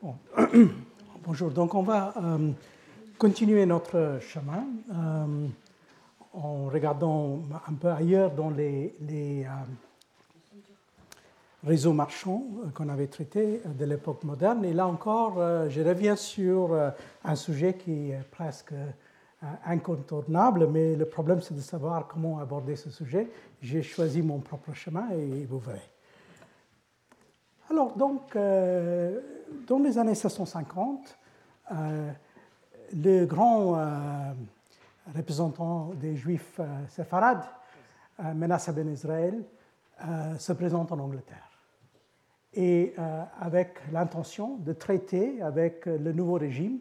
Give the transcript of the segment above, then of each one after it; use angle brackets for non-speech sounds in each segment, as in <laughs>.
<clears throat> Bonjour, donc on va euh, continuer notre chemin euh, en regardant un peu ailleurs dans les, euh, réseaux marchands qu'on avait traités de l'époque moderne. Et là encore, je reviens sur un sujet qui est presque incontournable, mais le problème c'est de savoir comment aborder ce sujet. J'ai choisi mon propre chemin et vous verrez. Alors, donc, dans les années 1650, euh, le grand euh, représentant des Juifs séfarades, Menasse ben Israël, se présente en Angleterre. Et avec l'intention de traiter avec le nouveau régime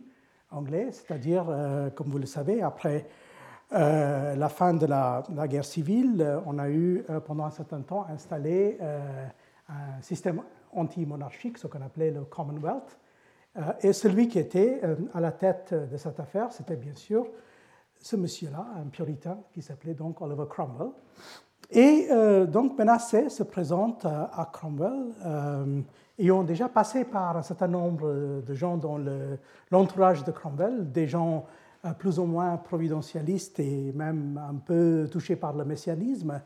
anglais, c'est-à-dire, comme vous le savez, après la fin de la, guerre civile, on a eu pendant un certain temps installé un système anti-monarchique, ce qu'on appelait le Commonwealth. Euh, et celui qui était euh, à la tête de cette affaire, c'était bien sûr ce monsieur-là, un puritain qui s'appelait donc Oliver Cromwell. Et euh, donc Menassé se présente à, Cromwell, ayant déjà passé par un certain nombre de gens dans l'entourage de Cromwell, des gens plus ou moins providentialistes et même un peu touchés par le messianisme,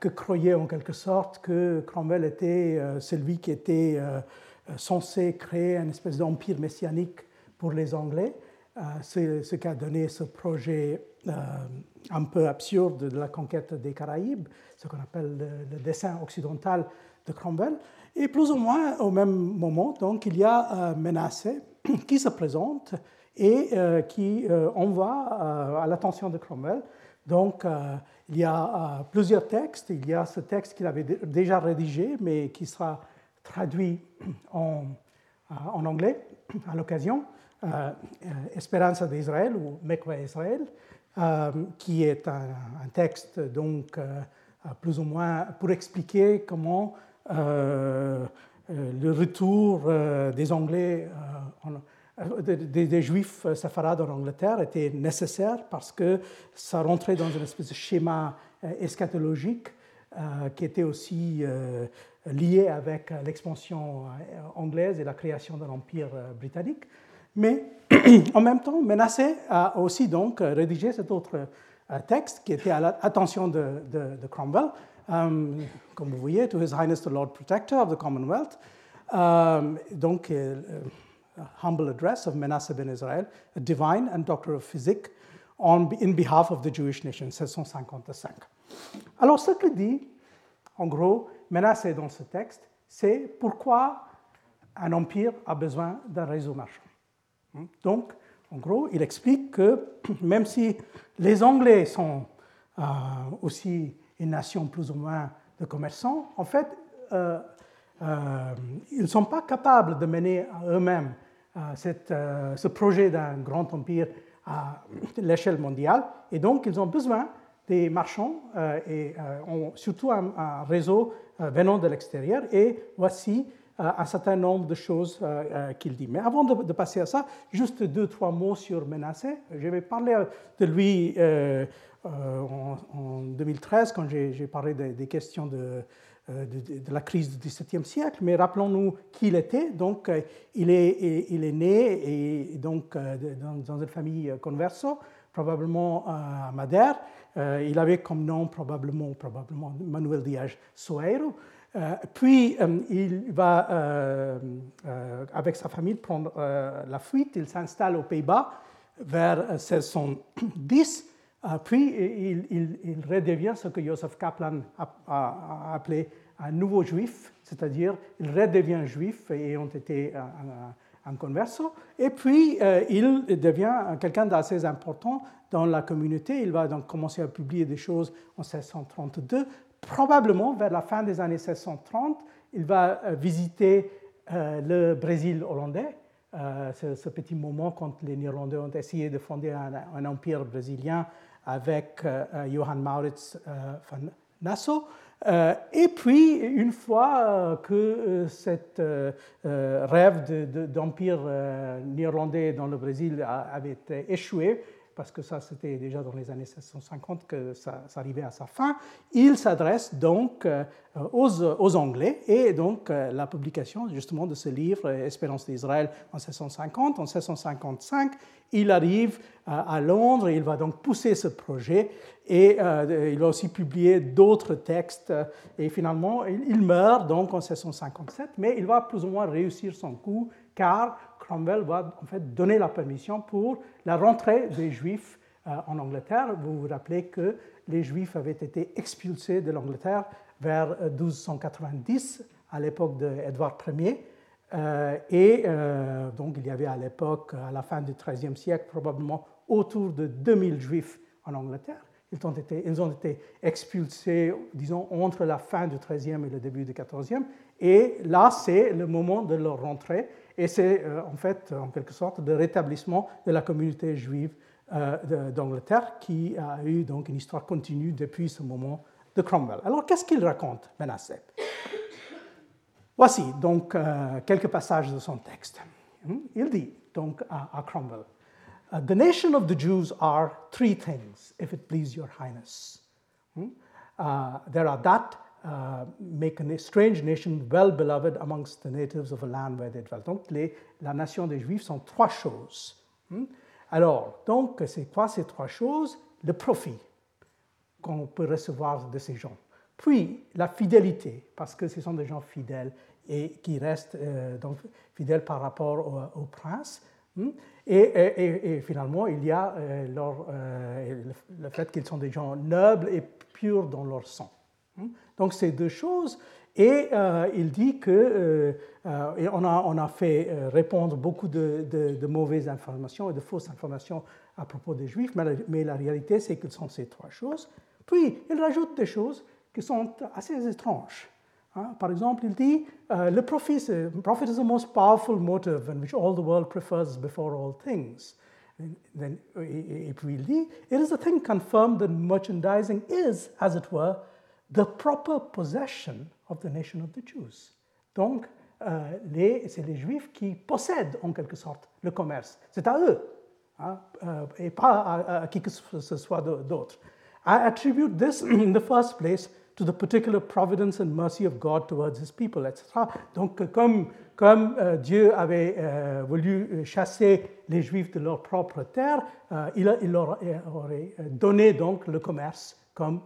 que croyait en quelque sorte que Cromwell était euh, celui qui était euh, censé créer une espèce d'empire messianique pour les Anglais. C'est ce qui a donné ce projet un peu absurde de la conquête des Caraïbes, ce qu'on appelle le, dessin occidental de Cromwell. Et plus ou moins au même moment, donc, il y a Menassé qui se présente et qui envoie à l'attention de Cromwell donc il y a euh, plusieurs textes. Il y a ce texte qu'il avait déjà rédigé, mais qui sera traduit <clears throat> en, euh, en anglais <clears throat> à l'occasion, euh, Espérance d'Israël ou Mekwa Israël, qui est un, texte donc plus ou moins pour expliquer comment le retour des Anglais euh, des, juifs euh, séfarades en Angleterre était nécessaire parce que ça rentrait dans une espèce de schéma euh, eschatologique qui était aussi lié avec l'expansion anglaise et la création de l'Empire britannique. Mais <clears throat> en même temps, Menassé a aussi donc rédigé cet autre texte qui était à l'attention de, de, Cromwell, comme vous voyez, To His Highness the Lord Protector of the Commonwealth. donc, humble address of Manasseh ben Israel, a divine and doctor of physics, on, in behalf of the Jewish nation, 1655. Alors, ce que dit, en gros, Manasseh dans ce texte, c'est pourquoi un empire a besoin d'un réseau marchand. Hmm? Donc, en gros, il explique que <clears throat> même si les Anglais sont euh, aussi une nation plus ou moins de commerçants, en fait, euh, ils ne sont pas capables de mener eux-mêmes euh, euh, ce projet d'un grand empire à <clears throat> l'échelle mondiale. Et donc, ils ont besoin des marchands et ont surtout un, réseau venant de l'extérieur. Et voici un certain nombre de choses qu'il dit. Mais avant de, passer à ça, juste deux, trois mots sur Menassé. Je vais parler de lui en, 2013, quand j'ai parlé des questions de, euh, de, la crise du XVIIe siècle, mais rappelons-nous qui il était. Donc, euh, il est, il est né donc, euh, dans, une famille converso, probablement à Madère. Il avait comme nom probablement, probablement Manuel Diaz Soeiro. puis, il va, avec sa famille, prendre la fuite. Il s'installe aux Pays-Bas vers 1610. Ah, puis il, redevient ce que Joseph Kaplan a, appelé un nouveau juif, c'est-à-dire il redevient juif et ont été un, converso. Et puis euh, il devient quelqu'un d'assez important dans la communauté. Il va donc commencer à publier des choses en 1632. Probablement vers la fin des années 1630, il va euh, visiter euh, le Brésil hollandais. ce, petit moment quand les Néerlandais ont essayé de fonder un empire brésilien avec euh, euh, Johann Maurits euh, von Nassau. et puis, une fois que cet rêve d'empire néerlandais dans le Brésil avait échoué, parce que ça c'était déjà dans les années 1650 que ça, arrivait à sa fin, il s'adresse donc euh, aux, Anglais et donc euh, la publication justement de ce livre Espérance d'Israël en 1650, en 1655, il arrive à Londres et il va donc pousser ce projet et il va aussi publier d'autres textes et finalement il meurt donc en 1657 mais il va plus ou moins réussir son coup car Cromwell va en fait donner la permission pour la rentrée des Juifs euh, en Angleterre. Vous vous rappelez que les Juifs avaient été expulsés de l'Angleterre vers 1290, euh, à l'époque d'Édouard Ier. Euh, et donc il y avait à l'époque, à la fin du XIIIe siècle, probablement autour de 2000 Juifs en Angleterre. Ils ont été, ils ont été expulsés, disons, entre la fin du XIIIe et le début du XIVe. Et là, c'est le moment de leur rentrée. Et c'est euh, en fait, en quelque sorte, le rétablissement de la communauté juive euh, d'Angleterre qui a eu donc une histoire continue depuis ce moment de Cromwell. Alors, qu'est-ce qu'il raconte, Menasseh Voici donc euh, quelques passages de son texte. Hmm? Il dit donc à, Cromwell The nation of the Jews are three things, if it please your highness. Hmm? Uh, there are that uh, make a strange nation well beloved amongst the natives of a land where they dwell. Donc, les, la nation des Juifs sont trois choses. Hmm? Alors, donc, c'est quoi ces trois choses? Le profit qu'on peut recevoir de ces gens. Puis, la fidélité, parce que ce sont des gens fidèles et qui restent euh, fidèles par rapport au, prince. Hmm? Et, finalement, il y a euh, euh, le, fait qu'ils sont des gens nobles et purs dans leur sang. Hmm? Donc ces deux choses. Et euh, il dit que, euh, euh, et on, a, on, a, fait répondre beaucoup de, de, mauvaises informations et de fausses informations à propos des Juifs, mais la, mais la réalité c'est qu'ils sont ces trois choses. Puis il rajoute des choses qui sont assez étranges. Hein. Par exemple, il dit le profit, profit is the most powerful motive and which all the world prefers before all things. then, et puis il dit, it is a thing confirmed that merchandising is, as it were, the proper possession of the nation of the Jews. Donc, euh, c'est les Juifs qui possèdent en quelque sorte le commerce. C'est à eux, hein, euh, et pas à, qui que ce soit d'autre. I attribute this in the first place to the particular providence and mercy of God towards his people, etc. Donc, comme, euh, Dieu avait voulu chasser les Juifs de leur propre terre, il, il, leur aurait donné donc le commerce comme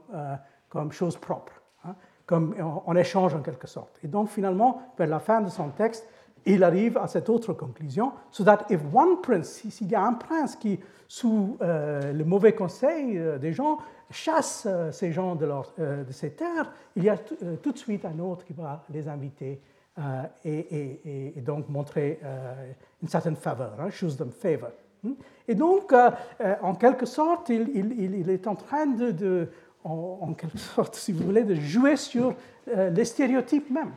comme chose propre, hein, comme en, échange en quelque sorte. Et donc finalement, vers la fin de son texte, il arrive à cette autre conclusion, so that if one prince, s'il y a un prince qui, sous euh, le mauvais conseil euh, des gens, chasse euh, ces gens de, leur, de ces terres, il y a tout de suite un autre qui va les inviter et, et, donc montrer une certaine faveur, hein, choose them. Et donc, en quelque sorte, il, il, il, est en train de en, quelque <laughs> sorte, si vous voulez, de jouer sur euh, les stéréotypes même.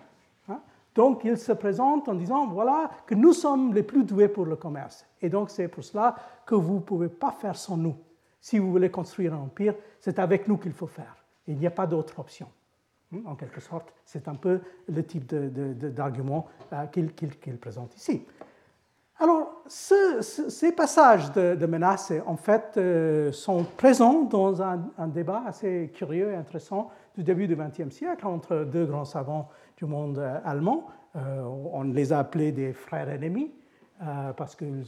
Hein. Donc, il se présente en disant, voilà, que nous sommes les plus doués pour le commerce. Et donc, c'est pour cela que vous ne pouvez pas faire sans nous. Si vous voulez construire un empire, c'est avec nous qu'il faut faire. Il n'y a pas d'autre option. Hein, en quelque sorte, c'est un peu le type d'argument euh, qu'il présente ici. Alors, ces passages de, menaces, en fait, euh, sont présents dans un, débat assez curieux et intéressant du début du XXe siècle entre deux grands savants du monde euh, allemand. Euh, on les a appelés des frères ennemis parce qu'ils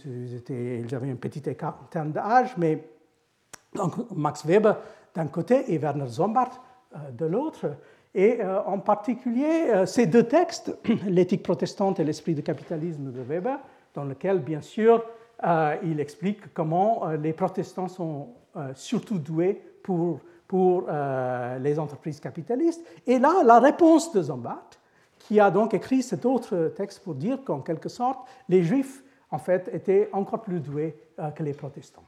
ils avaient un petit écart en termes d'âge, mais donc Max Weber d'un côté et Werner Sombart de l'autre. Et en particulier, ces deux textes, <clears throat> L'éthique protestante et l'esprit du capitalisme de Weber, dans lequel, bien sûr, euh, il explique comment euh, les protestants sont euh, surtout doués pour, pour les entreprises capitalistes. Et là, la réponse de Zombat, qui a donc écrit cet autre texte pour dire qu'en quelque sorte, les juifs, en fait, étaient encore plus doués que les protestants.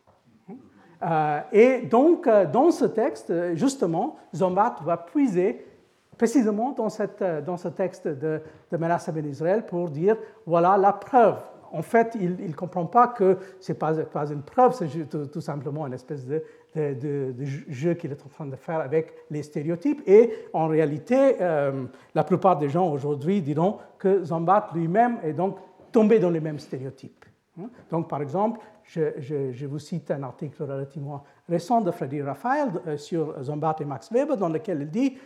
et donc, dans ce texte, justement, Zombat va puiser précisément dans, cette, dans ce texte de, de Menace ben Israël pour dire voilà la preuve en fait, il ne comprend pas que ce n'est pas, une preuve, c'est tout, simplement une espèce de, jeu qu'il est en train de faire avec les stéréotypes. Et en réalité, euh, la plupart des gens aujourd'hui diront que Zambat lui-même est donc tombé dans les mêmes stéréotypes. Hein. Donc, par exemple, je, vous cite un article relativement récent de Frédéric Raphaël sur Zombart et Max Weber, dans lequel il dit,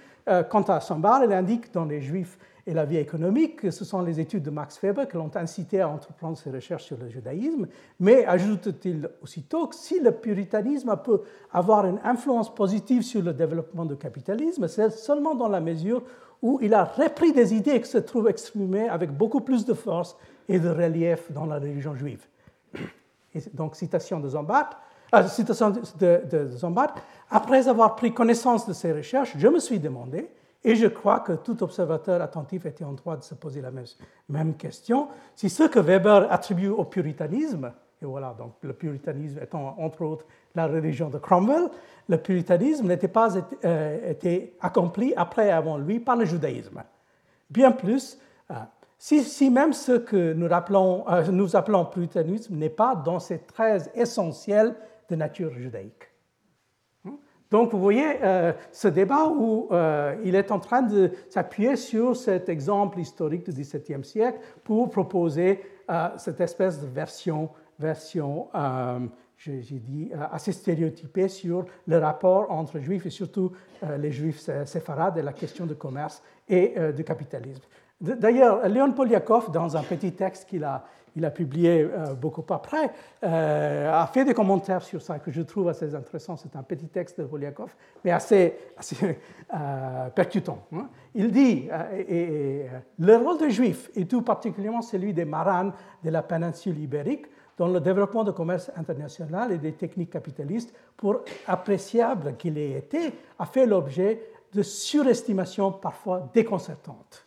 quant à Zombart, il indique dans les Juifs et la vie économique, ce sont les études de Max Weber qui l'ont incité à entreprendre ses recherches sur le judaïsme, mais ajoute-t-il aussitôt que si le puritanisme peut avoir une influence positive sur le développement du capitalisme, c'est seulement dans la mesure où il a repris des idées qui se trouvent exprimées avec beaucoup plus de force et de relief dans la religion juive. donc, citation de Zombat, euh, citation de, de, après avoir pris connaissance de ces recherches, je me suis demandé et je crois que tout observateur attentif était en droit de se poser la même, question. Si ce que Weber attribue au puritanisme, et voilà, donc le puritanisme étant entre autres la religion de Cromwell, le puritanisme n'était pas euh, été accompli après et avant lui par le judaïsme. Bien plus, euh, si, même ce que nous, euh, nous appelons puritanisme n'est pas dans ses traits essentiels de nature judaïque. Donc vous voyez euh, ce débat où euh, il est en train de s'appuyer sur cet exemple historique du XVIIe siècle pour proposer euh, cette espèce de version, version j'ai dit, assez stéréotypée sur le rapport entre juifs et surtout les juifs séfarades et la question du commerce et du capitalisme. D'ailleurs, Léon Poliakov, dans un petit texte qu'il a il a publié euh, beaucoup après, euh, a fait des commentaires sur ça que je trouve assez intéressants. C'est un petit texte de Poliakov, mais assez, euh, percutant. Hein. Il dit Le rôle des Juifs, et tout particulièrement celui des marans de la péninsule ibérique, dans le développement du commerce international et des techniques capitalistes, pour appréciable qu'il ait été, a fait l'objet de surestimations parfois déconcertantes.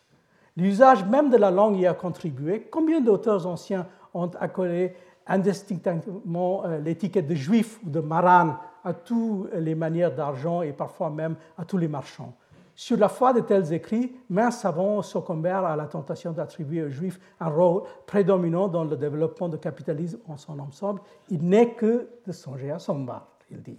L'usage même de la langue y a contribué. Combien d'auteurs anciens ont accolé indistinctement euh, l'étiquette de juif ou de maran à toutes les manières d'argent et parfois même à tous les marchands? Sur la foi de tels écrits, mains savants succombèrent à la tentation d'attribuer aux juifs un rôle prédominant dans le développement du capitalisme en son ensemble. Il n'est que de songer à son bar, il dit.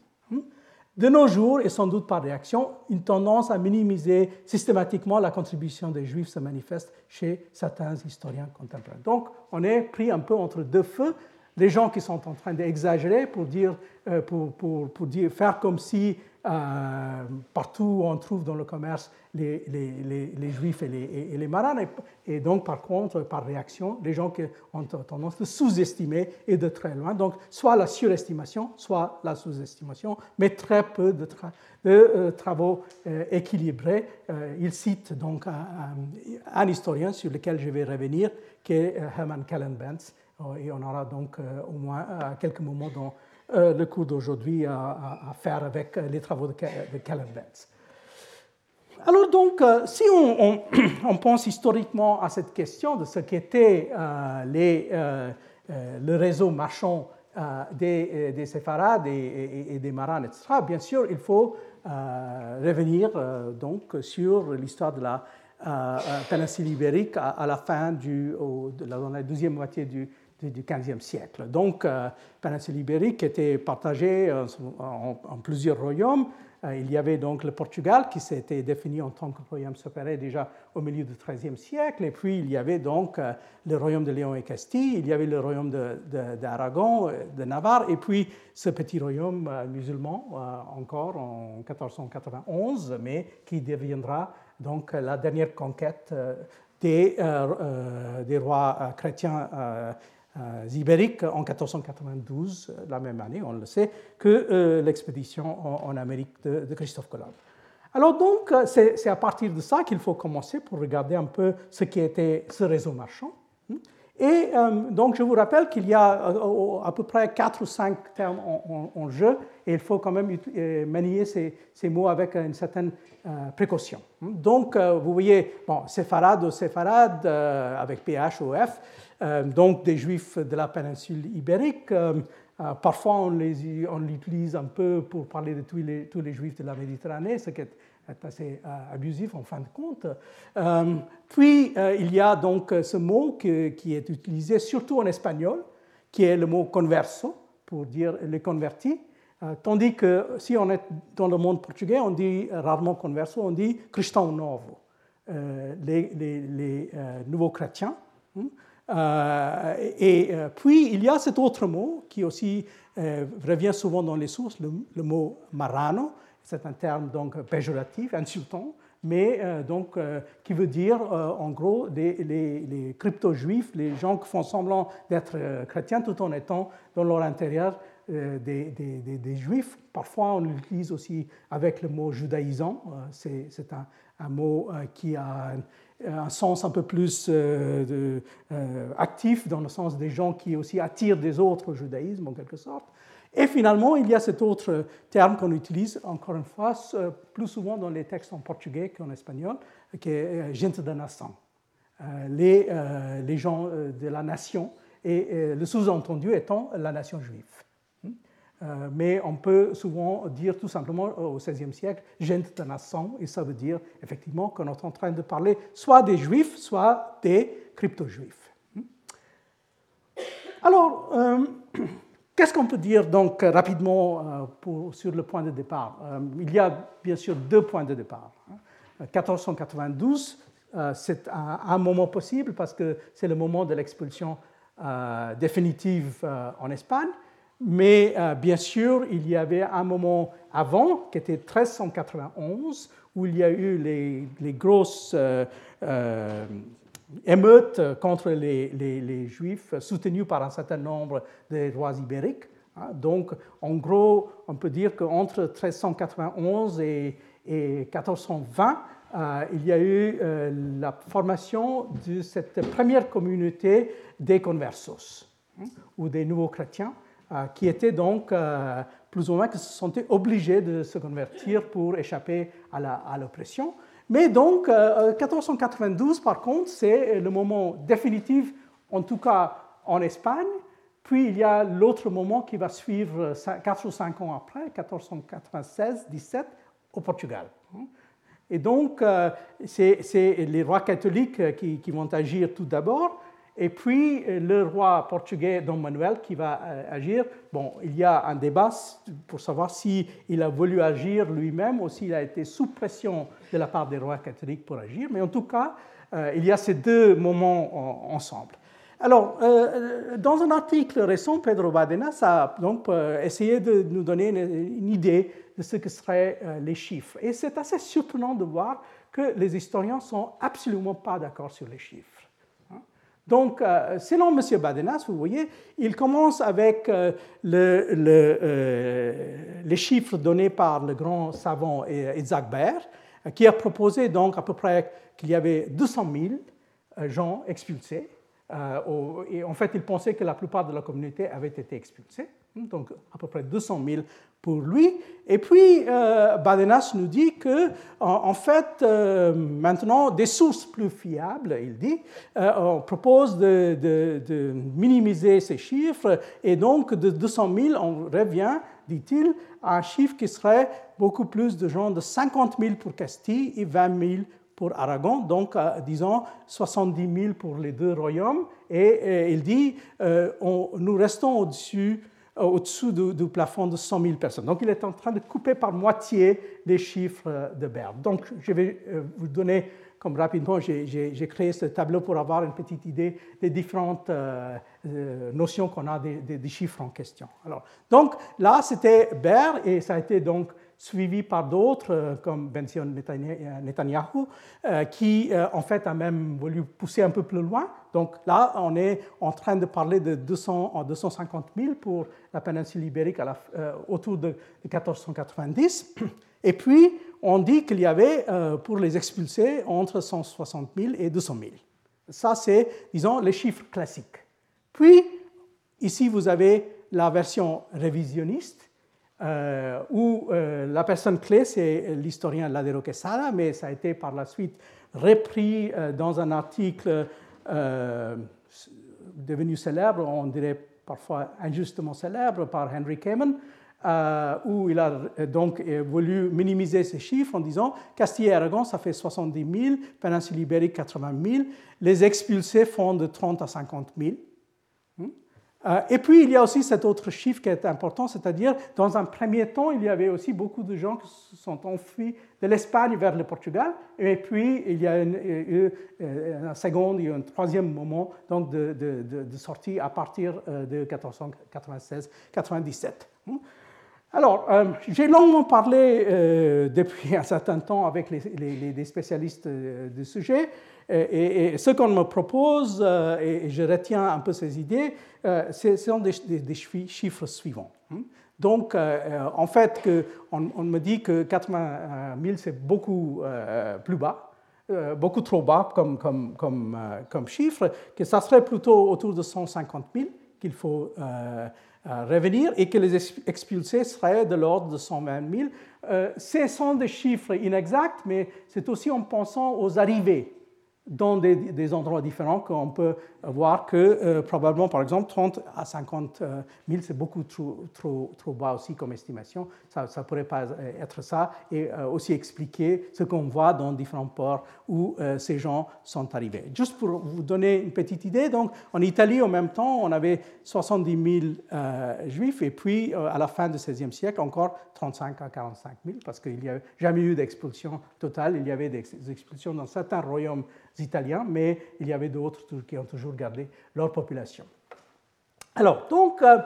De nos jours, et sans doute par réaction, une tendance à minimiser systématiquement la contribution des Juifs se manifeste chez certains historiens contemporains. Donc, on est pris un peu entre deux feux. Les gens qui sont en train d'exagérer pour, dire, euh, pour, pour, pour dire, faire comme si euh, partout où on trouve dans le commerce les, les, les, juifs et les, et les marins. Et, donc, par contre, par réaction, les gens qui ont tendance à sous-estimer et de très loin. Donc, soit la surestimation, soit la sous-estimation, mais très peu de, euh, travaux équilibrés. il cite donc un, historien sur lequel je vais revenir, qui est Herman Kellenbenz. Et on aura donc au moins quelques moments dans euh, le cours d'aujourd'hui à, faire avec euh, les travaux de, de Kellen Benz. Alors donc, euh, si <clears throat> on, pense historiquement à cette question de ce qu'était les, le réseau marchand des, des séfarades et, des marins, etc., bien sûr, il faut revenir donc sur l'histoire de la péninsule ibérique à, la fin du, de dans la deuxième moitié du du XVe siècle. Donc, euh, péninsule ibérique était partagée euh, en, plusieurs royaumes. Euh, il y avait donc le Portugal qui s'était défini en tant que royaume séparé déjà au milieu du XIIIe siècle. Et puis, il y avait donc le royaume de Léon et Castille, il y avait le royaume d'Aragon, de, Navarre, et puis ce petit royaume musulman encore en 1491, mais qui deviendra donc la dernière conquête des, rois chrétiens ibériques en 1492, euh, la même année, on le sait, que euh, l'expédition en, Amérique de, Christophe Colomb. Alors donc, c'est à partir de ça qu'il faut commencer pour regarder un peu ce qui était ce réseau marchand. Et donc, je vous rappelle qu'il y a à peu près 4 ou 5 termes en, jeu, et il faut quand même manier ces, mots avec une certaine précaution. Donc, vous voyez, bon, séfarade ou séfarade avec PH ou F, euh, donc des juifs de la péninsule ibérique. Euh, euh, parfois, on l'utilise un peu pour parler de tous les, tous les, juifs de la Méditerranée, ce qui est assez abusif en fin de compte. puis, il y a donc ce mot qui est utilisé surtout en espagnol, qui est le mot converso, pour dire les convertis. tandis que si on est dans le monde portugais, on dit rarement converso, on dit cristão novo, les, les, les nouveaux chrétiens. Hein. Et puis, il y a cet autre mot qui aussi revient souvent dans les sources, le, mot marano. C'est un terme donc péjoratif, insultant, mais donc, qui veut dire en gros les, les crypto-juifs, les gens qui font semblant d'être chrétiens tout en étant dans leur intérieur euh, des, juifs. Parfois, on l'utilise aussi avec le mot judaïsant. Euh, c'est un, mot euh, qui a un, sens un peu plus actif, dans le sens des gens qui aussi attirent des autres au judaïsme, en quelque sorte. Et finalement, il y a cet autre terme qu'on utilise, encore une fois, plus souvent dans les textes en portugais qu'en espagnol, qui est gente de nation. Les, les gens de la nation, et le sous-entendu étant la nation juive. Euh, mais on peut souvent dire tout simplement euh, au XVIe siècle, gente nation, et ça veut dire effectivement qu'on est en train de parler soit des juifs, soit des crypto-juifs. Alors, euh, qu'est-ce qu'on peut dire donc rapidement sur le point de départ? Il y a bien sûr deux points de départ. 1492, c'est un, un, moment possible parce que c'est le moment de l'expulsion définitive en Espagne. Mais euh, bien sûr, il y avait un moment avant, qui était 1391, où il y a eu les, grosses euh, euh, émeutes contre les, Juifs, soutenues par un certain nombre de rois ibériques. Hein. Donc, en gros, on peut dire qu'entre 1391 et, 1420, il y a eu la formation de cette première communauté des conversos, hein, ou des nouveaux chrétiens, qui étaient donc euh, plus ou moins qui se sentaient obligés de se convertir pour échapper à l'oppression. Mais donc, 1492, euh, par contre, c'est le moment définitif, en tout cas en Espagne. Puis il y a l'autre moment qui va suivre 4 ou 5 ans après, 1496-17, au Portugal. Et donc, c'est les rois catholiques qui, qui vont agir tout d'abord. Et puis euh, le roi portugais Dom Manuel qui va euh, agir. Bon, il y a un débat pour savoir s'il il a voulu agir lui-même ou s'il a été sous pression de la part des rois catholiques pour agir. Mais en tout cas, euh, il y a ces deux moments ensemble. Alors, dans un article récent, Pedro Badenas a donc essayé de nous donner une, idée de ce que seraient les chiffres. Et c'est assez surprenant de voir que les historiens ne sont absolument pas d'accord sur les chiffres. Donc, euh, selon M. Badenas, vous voyez, il commence avec euh, euh, les chiffres donnés par le grand savant Isaac Baer, qui a proposé donc à peu près qu'il y avait 200 000 gens expulsés. et en fait, il pensait que la plupart de la communauté avait été expulsée, donc à peu près 200 000 pour lui. Et puis, euh, Badenas nous dit que, en, fait, euh, maintenant, des sources plus fiables, il dit, euh, on propose de, minimiser ces chiffres, et donc de 200 000, on revient, dit-il, à un chiffre qui serait beaucoup plus de gens de 50 000 pour Castille et 20 000 pour Aragon, donc disons 70 000 pour les deux royaumes. Et, il dit, on, nous restons au-dessus au-dessous du, plafond de 100 000 personnes. Donc il est en train de couper par moitié les chiffres euh, de Berne. Donc je vais euh, vous donner, comme rapidement, j'ai créé ce tableau pour avoir une petite idée des différentes notions qu'on a des, chiffres en question. Alors, donc là, c'était Berne et ça a été donc suivi par d'autres, euh, comme Benzion Netanyahu, euh, qui euh, en fait a même voulu pousser un peu plus loin. Donc là, on est en train de parler de 200, 250 000 pour la péninsule ibérique autour de 1490. <clears throat> Et puis, on dit qu'il y avait, pour les expulsés, entre 160 000 et 200 000. Ça, c'est, disons, les chiffres classiques. Puis, ici, vous avez la version révisionniste, euh, où euh, la personne clé, c'est l'historien Ladero Quesada, mais ça a été par la suite repris euh, dans un article devenu célèbre, on dirait parfois injustement célèbre, par Henry Kamen, où il a donc voulu minimiser ces chiffres en disant Castille et Aragon, ça fait 70 000, péninsule ibérique, 80 000, les expulsés font de 30 à 50 000. Euh, et puis, il y a aussi cet autre chiffre qui est important, c'est-à-dire, dans un premier temps, il y avait aussi beaucoup de gens qui se sont enfuis de l'Espagne vers le Portugal, et puis il y a eu un second et un troisième moment donc, de, de, sortie à partir euh, de 1496-97. Alors, euh, j'ai longuement parlé depuis un certain temps avec les, spécialistes du sujet. Et, ce qu'on me propose, euh, et je retiens un peu ces idées, euh, ce sont des, chiffres suivants. Hein. Donc, euh, en fait, on, me dit que 80 000, c'est beaucoup plus bas, beaucoup trop bas comme, chiffre, que ça serait plutôt autour de 150 000 qu'il faut revenir et que les expulsés seraient de l'ordre de 120 000. ce sont des chiffres inexacts, mais c'est aussi en pensant aux arrivées dans des, endroits différents qu'on peut voir que euh, probablement, par exemple, 30 à 50 000, euh, c'est beaucoup trop, trop, trop, bas aussi comme estimation. Ça ne pourrait pas euh, être ça. Et aussi expliquer ce qu'on voit dans différents ports où ces gens sont arrivés. Juste pour vous donner une petite idée, donc en Italie, en même temps, on avait 70 000 juifs et puis à la fin du XVIe siècle, encore 35 à 45 000 parce qu'il n'y a jamais eu d'expulsion totale. Il y avait des expulsions dans certains royaumes italiens, mais il y avait d'autres qui ont toujours gardé leur population. Alors, donc, euh,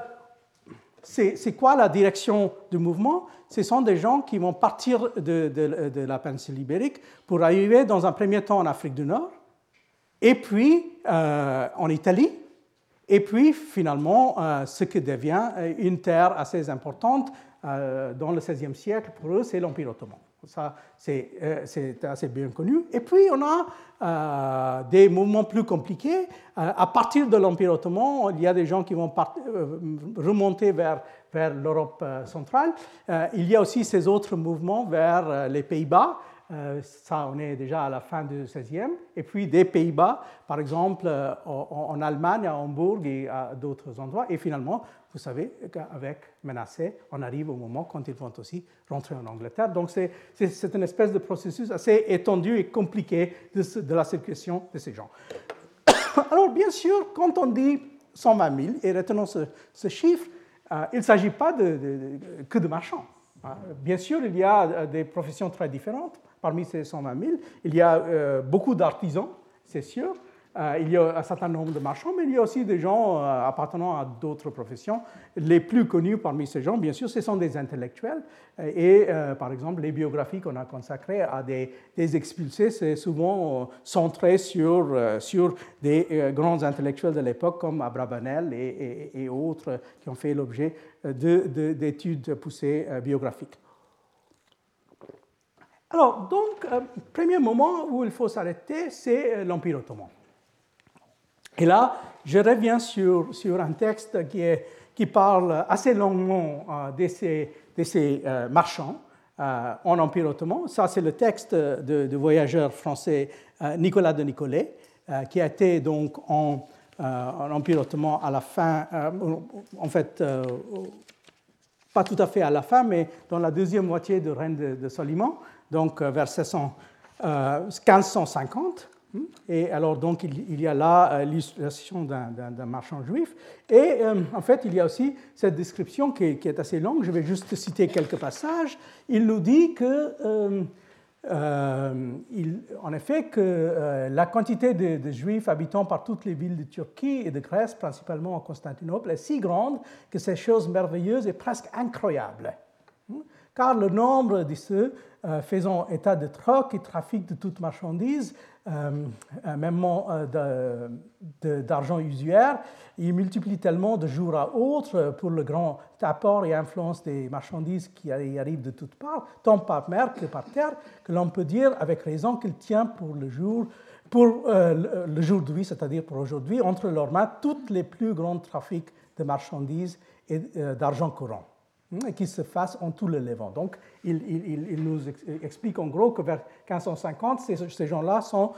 c'est quoi la direction du mouvement? Ce sont des gens qui vont partir de, la péninsule ibérique pour arriver dans un premier temps en Afrique du Nord, et puis euh, en Italie, et puis finalement euh, ce qui devient une terre assez importante dans le XVIe siècle, pour eux, c'est l'Empire ottoman. Ça, euh, c'est assez bien connu. Et puis, on a euh, des mouvements plus compliqués. Euh, à partir de l'Empire ottoman, il y a des gens qui vont remonter vers, vers l'Europe centrale. il y a aussi ces autres mouvements vers les Pays-Bas. Ça, on est déjà à la fin du XVIe. Et puis des Pays-Bas, par exemple, en, Allemagne, à Hambourg et à d'autres endroits. Et finalement, vous savez qu'avec Menassé, on arrive au moment quand ils vont aussi rentrer en Angleterre. Donc c'est une espèce de processus assez étendu et compliqué de, la circulation de ces gens. <coughs> Alors bien sûr, quand on dit 120 000, et retenons ce, chiffre, euh, il ne s'agit pas de, que de marchands. Hein. Bien sûr, il y a euh, des professions très différentes. Parmi ces 120 000, il y a euh, beaucoup d'artisans, c'est sûr, euh, il y a un certain nombre de marchands, mais il y a aussi des gens euh, appartenant à d'autres professions. Les plus connus parmi ces gens, bien sûr, ce sont des intellectuels. Et par exemple, les biographies qu'on a consacrées à des, expulsés, c'est souvent centré sur, sur des grands intellectuels de l'époque comme Abravanel et, et, autres qui ont fait l'objet d'études poussées biographiques. Alors, donc, le premier moment où il faut s'arrêter, c'est l'Empire ottoman. Et là, je reviens sur, un texte qui, parle assez longuement euh, de ces, euh, marchands euh, en Empire ottoman. Ça, c'est le texte de, voyageur français Nicolas de Nicolet, qui a été donc en, Empire ottoman à la fin, en fait, pas tout à fait à la fin, mais dans la deuxième moitié de règne de Soliman, donc vers 1550. Et alors, donc, il, y a là euh, l'illustration d'un marchand juif. Et euh, en fait, il y a aussi cette description qui est, assez longue. Je vais juste citer quelques passages. Il nous dit que, euh, en effet, que la quantité de, juifs habitant par toutes les villes de Turquie et de Grèce, principalement en Constantinople, est si grande que ces choses merveilleuses est presque incroyable. Car le nombre de ceux faisant état de troc et trafic de toute marchandise euh, un même euh, d'argent usuaire, il multiplie tellement de jour à autre pour le grand apport et influence des marchandises qui arrivent de toutes parts, tant par mer que par terre, que l'on peut dire avec raison qu'il tient pour le jour pour euh, le jour d'aujourd'hui, c'est-à-dire pour aujourd'hui, entre leurs mains tous les plus grands trafics de marchandises et d'argent courant. Et qui se fasse en tout le Levant. Donc, il, nous explique en gros que vers 1550, ces, gens-là sont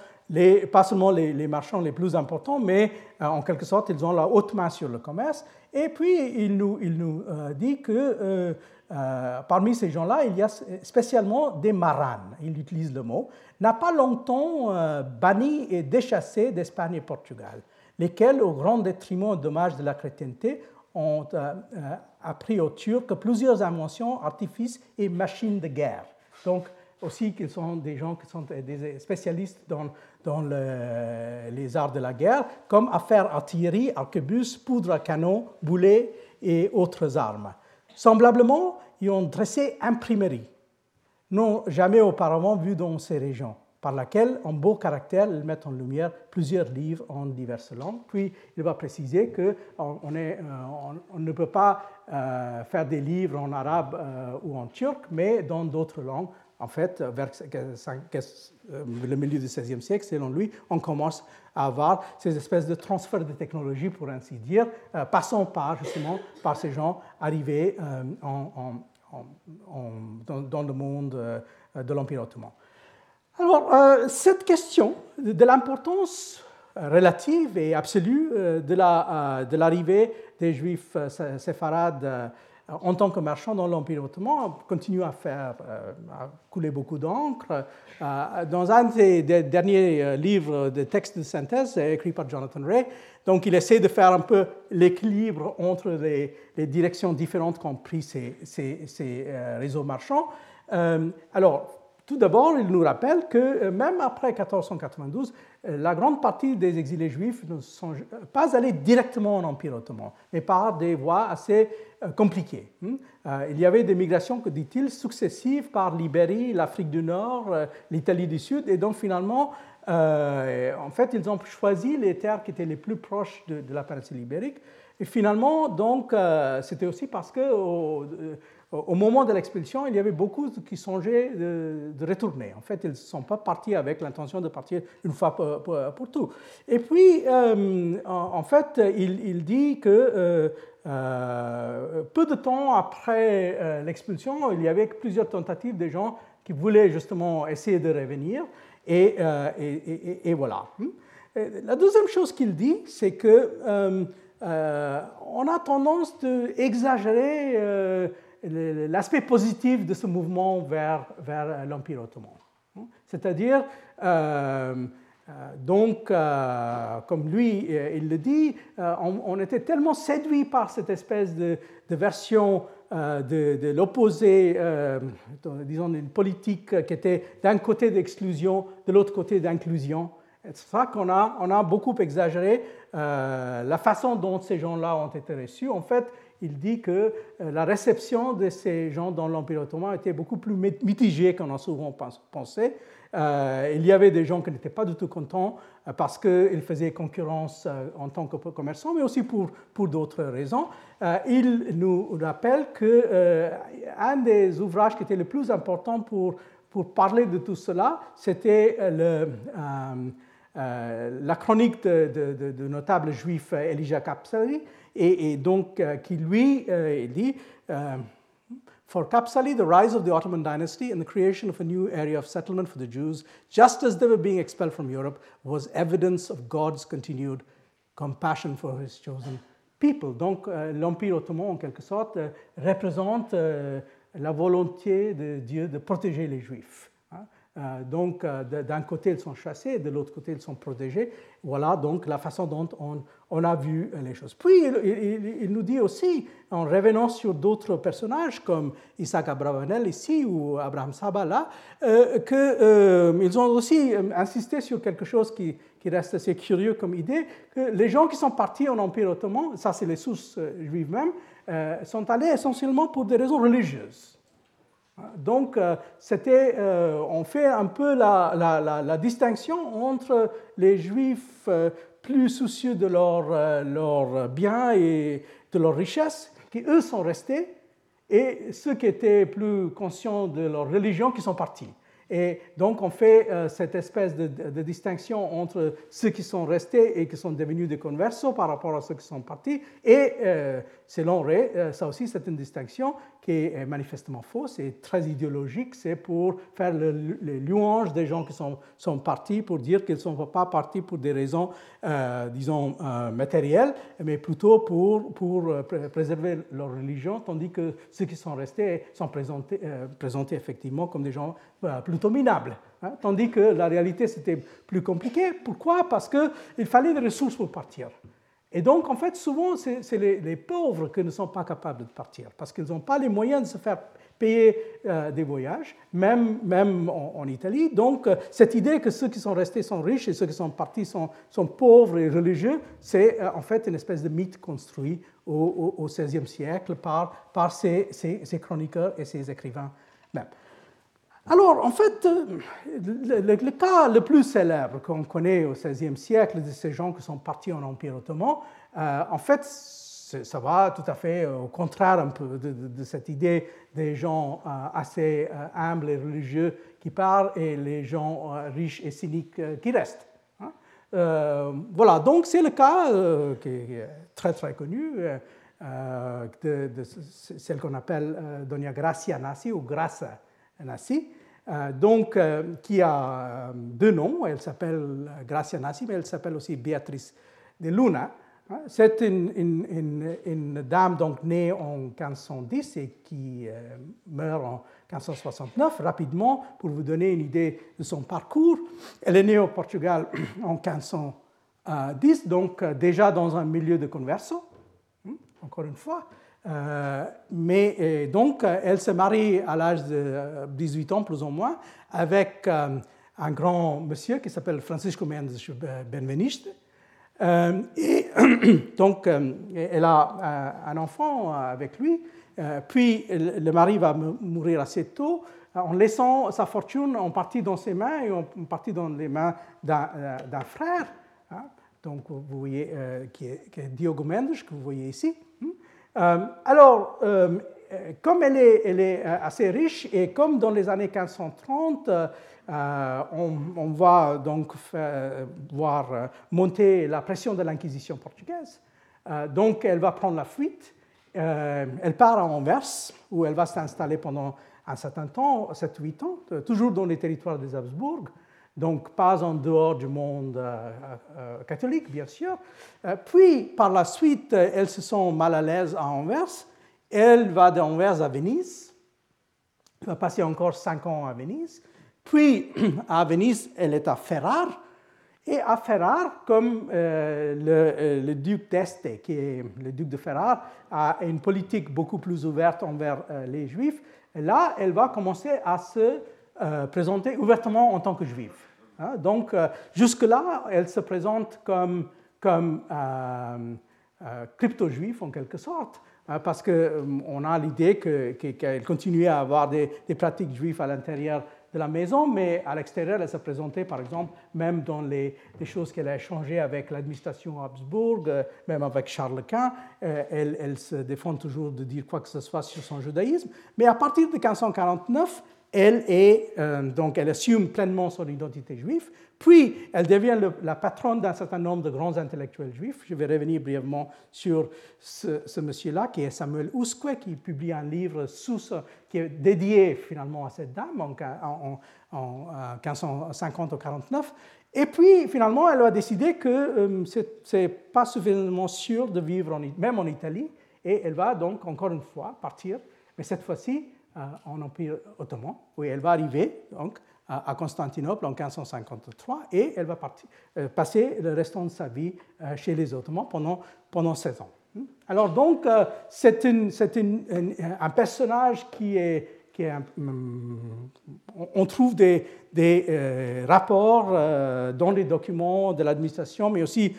pas seulement les, marchands les plus importants, mais euh, en quelque sorte, ils ont la haute main sur le commerce. Et puis, il nous, nous euh, dit que euh, parmi ces gens-là, il y a spécialement des maranes, il utilise le mot, n'a pas longtemps banni et déchassé d'Espagne et Portugal lesquels, au grand détriment et dommage de la chrétienté, ont appris aux Turcs plusieurs inventions, artifices et machines de guerre. Donc, aussi qu'ils sont des gens qui sont des spécialistes dans, dans les arts de la guerre, comme affaires artillerie, arquebus, poudre à canon, boulets et autres armes. Semblablement, ils ont dressé imprimerie, non jamais auparavant vu dans ces régions, par laquelle, en beau caractère, ils mettent en lumière plusieurs livres en diverses langues. Puis, il va préciser qu'on on, euh, on, ne peut pas euh, faire des livres en arabe euh, ou en turc, mais dans d'autres langues, en fait, vers le milieu du XVIe siècle, selon lui, on commence à avoir ces espèces de transferts de technologie, pour ainsi dire, passant par, justement, par ces gens arrivés dans, le monde de l'Empire ottoman. Alors, cette question de l'importance relative et absolue de l'arrivée des Juifs séfarades en tant que marchand dans l'Empire ottoman, continue à faire euh, couler beaucoup d'encre. Euh, dans un des, derniers euh, livres de textes de synthèse écrit par Jonathan Ray, donc il essaie de faire un peu l'équilibre entre les, directions différentes qu'ont pris ces, ces réseaux marchands. alors, tout d'abord, il nous rappelle que même après 1492, la grande partie des exilés juifs ne sont pas allés directement en Empire ottoman, mais par des voies assez euh, compliquées. Hmm. Euh, il y avait des migrations, dit-il, successives par l'Ibérie, l'Afrique du Nord, euh, l'Italie du Sud, et donc finalement, en fait, ils ont choisi les terres qui étaient les plus proches de, la péninsule ibérique. Et finalement, donc, c'était aussi parce que au moment de l'expulsion, il y avait beaucoup qui songeaient de, retourner. En fait, ils ne sont pas partis avec l'intention de partir une fois pour, tout. Et puis, euh, en, fait, il, dit que euh, euh, peu de temps après l'expulsion, il y avait plusieurs tentatives de gens qui voulaient justement essayer de revenir. Et, et, et voilà. La deuxième chose qu'il dit, c'est que on a tendance d'exagérer l'aspect positif de ce mouvement vers, vers l'Empire ottoman. C'est-à-dire, euh, euh, donc, euh, comme lui, il le dit, on, était tellement séduit par cette espèce de, version de, l'opposé, disons, une politique qui était d'un côté d'exclusion, de l'autre côté d'inclusion. C'est ça qu'on a, on a beaucoup exagéré la façon dont ces gens-là ont été reçus. En fait, il dit que euh, la réception de ces gens dans l'Empire ottoman était beaucoup plus mitigée qu'on a souvent pensé. Euh, il y avait des gens qui n'étaient pas du tout contents euh, parce qu'ils faisaient concurrence en tant que commerçants, mais aussi pour, d'autres raisons. il nous rappelle qu'un des ouvrages qui était le plus important pour, parler de tout cela, c'était la chronique de, notable juif Elijah Kapsari, et, donc euh, qui lui euh, dit euh, For Kapsali, the rise of the Ottoman dynasty and the creation of a new area of settlement for the Jews, just as they were being expelled from Europe, was evidence of God's continued compassion for his chosen people. Donc euh, l'Empire ottoman, en quelque sorte, euh, représente euh, la volonté de Dieu de protéger les Juifs. Euh, donc, euh, d'un côté, ils sont chassés, de l'autre côté, ils sont protégés. Voilà donc la façon dont on, a vu les choses. Puis, il, nous dit aussi, en revenant sur d'autres personnages comme Isaac Abravanel ici ou Abraham Sabala, euh, qu'ils ont aussi insisté sur quelque chose qui, reste assez curieux comme idée, que les gens qui sont partis en Empire ottoman, ça c'est les sources juives même, sont allés essentiellement pour des raisons religieuses. Donc, euh, c'était, euh, on fait un peu la, distinction entre les juifs euh, plus soucieux de leurs leur biens et de leurs richesses, qui eux sont restés, et ceux qui étaient plus conscients de leur religion, qui sont partis. Et donc, on fait euh, cette espèce de, distinction entre ceux qui sont restés et qui sont devenus des conversos par rapport à ceux qui sont partis. Et euh, selon Ray, euh, ça aussi, c'est une distinction qui est manifestement fausse et très idéologique. C'est pour faire les louanges des gens qui sont, sont partis, pour dire qu'ils ne sont pas partis pour des raisons, disons, matérielles, mais plutôt pour, pour préserver leur religion, tandis que ceux qui sont restés sont présentés, présentés effectivement comme des gens plus Hein, tandis que la réalité, c'était plus compliqué. Pourquoi? Parce qu'il fallait des ressources pour partir. Et donc, en fait, souvent, c'est les, pauvres qui ne sont pas capables de partir, parce qu'ils n'ont pas les moyens de se faire payer euh, des voyages, même, même en, Italie. Donc, euh, cette idée que ceux qui sont restés sont riches et ceux qui sont partis sont, sont pauvres et religieux, c'est euh, en fait une espèce de mythe construit au, XVIe siècle par, par ces, ces, chroniqueurs et ces écrivains même. Alors, en fait, le, cas le plus célèbre qu'on connaît au XVIe siècle de ces gens qui sont partis en Empire ottoman, en fait, ça va tout à fait au contraire un peu de, cette idée des gens euh, assez euh, humbles et religieux qui partent et les gens euh, riches et cyniques qui restent. Hein. voilà, donc c'est le cas qui est très très connu de, celle qu'on appelle Donia Gracia Nassi ou Graça Nassi. Donc, qui a deux noms. Elle s'appelle Gracia Nassi, mais elle s'appelle aussi Beatrice de Luna. Hein, c'est une, dame donc née en 1510 et qui euh, meurt en 1569. Rapidement, pour vous donner une idée de son parcours, elle est née au Portugal <clears throat> en 1510, donc euh, déjà dans un milieu de converso, hein, encore une fois. Euh, mais donc, elle se marie à l'âge de 18 ans, plus ou moins, avec un grand monsieur qui s'appelle Francisco Mendes Benveniste euh, et <clears throat> donc, euh, elle a euh, un enfant avec lui, puis le mari va mourir assez tôt, en laissant sa fortune en partie dans ses mains et en partie dans les mains d'un frère. Hein. donc, vous voyez, qui, est, Diogo Mendes, que vous voyez ici. Hein. alors, comme elle est, est, assez riche et comme dans les années 1530, euh, on, va donc voir euh, monter la pression de l'Inquisition portugaise. Euh, donc elle va prendre la fuite. elle part à Anvers, où elle va s'installer pendant un certain temps, 7-8 ans, toujours dans les territoires des Habsbourg, donc pas en dehors du monde catholique, bien sûr. puis, par la suite, elles se sont mal à l'aise à Anvers. Elle va d'Anvers à Venise. Elle va passer encore 5 ans à Venise. Puis <clears throat> à Venise, elle est à Ferrare. Et à Ferrare, comme euh, euh, le, duc d'Este, qui est le duc de Ferrare, a une politique beaucoup plus ouverte envers euh, les juifs, là, elle va commencer à se présenter ouvertement en tant que juive. Hein? donc, jusque-là, elle se présente comme, comme crypto-juif en quelque sorte, hein, parce qu'on a l'idée qu'elle continuait à avoir des, pratiques juives à l'intérieur de la maison, mais à l'extérieur, elle se présentait, par exemple, même dans les, choses qu'elle a échangées avec l'administration Habsbourg, euh, même avec Charles Quint, euh, elle, se défend toujours de dire quoi que ce soit sur son judaïsme. Mais à partir de 1549, elle, est, euh, donc elle assume pleinement son identité juive, puis elle devient la patronne d'un certain nombre de grands intellectuels juifs. Je vais revenir brièvement sur ce, monsieur-là, qui est Samuel Usque, qui publie un livre sous, qui est dédié finalement à cette dame en, en, 1550 ou 49. Et puis finalement, elle a décidé que euh, ce n'est pas suffisamment sûr de vivre même en Italie, et elle va donc encore une fois partir, mais cette fois-ci euh, en Empire ottoman, où elle va arriver donc, à Constantinople en 1553 et elle va euh, passer le restant de sa vie euh, chez les Ottomans pendant, pendant 16 ans. Alors donc, c'est un personnage qui est, qui est on trouve des, des rapports dans les documents de l'administration, mais aussi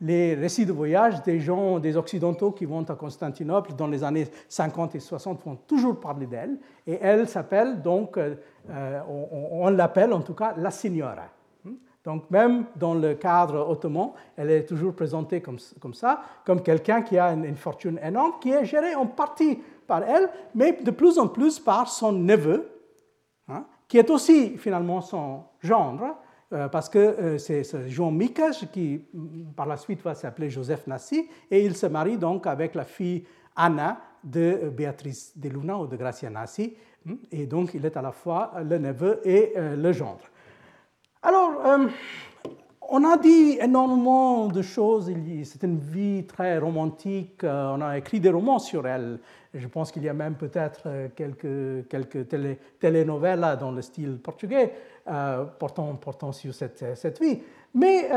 les récits de voyage des gens, des Occidentaux qui vont à Constantinople dans les années 50 et 60 font toujours parler d'elle. Et elle s'appelle donc, euh, on, l'appelle en tout cas la Signora. Donc même dans le cadre ottoman, elle est toujours présentée comme, comme ça, comme quelqu'un qui a une, fortune énorme, qui est gérée en partie par elle, mais de plus en plus par son neveu, hein, qui est aussi finalement son gendre, euh, parce que euh, c'est Jean Mikas qui, par la suite, va s'appeler Joseph Nassi, et il se marie donc avec la fille Anna de euh, Béatrice de Luna ou de Gracia Nassi, hmm, et donc il est à la fois le neveu et le gendre. Alors, on a dit énormément de choses. C'est une vie très romantique. On a écrit des romans sur elle. Je pense qu'il y a même peut-être quelques, quelques télé, dans le style portugais portant, portant sur cette, cette vie. Mais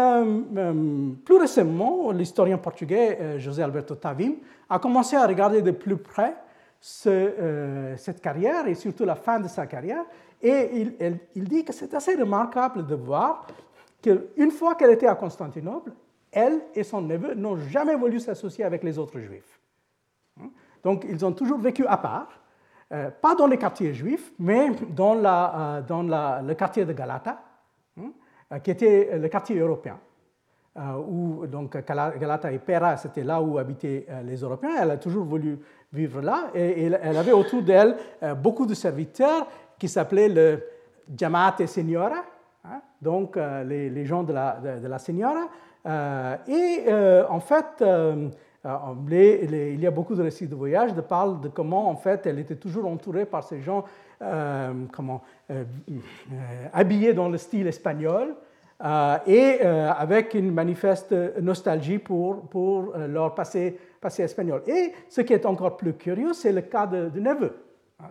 plus récemment, l'historien portugais José Alberto Tavim a commencé à regarder de plus près ce, cette carrière et surtout la fin de sa carrière. Et il, il dit que c'est assez remarquable de voir qu'une fois qu'elle était à Constantinople, elle et son neveu n'ont jamais voulu s'associer avec les autres juifs. Hein? Donc ils ont toujours vécu à part, euh, pas dans les quartiers juifs, mais dans, la, euh, dans le quartier de Galata, hein, euh, qui était le quartier européen. où donc Galata et Pera, c'était là où habitaient les Européens. Elle a toujours voulu vivre là et, elle avait autour d'elle beaucoup de serviteurs qui s'appelaient le Jamate Signora, Hein? donc euh, les, gens de la, de, la Signora. Et en fait, il y a beaucoup de récits de voyage de parle de comment en fait elle était toujours entourée par ces gens comment, habillés dans le style espagnol. et avec une manifeste nostalgie pour, leur passé, espagnol. Et ce qui est encore plus curieux, c'est le cas de Neveu.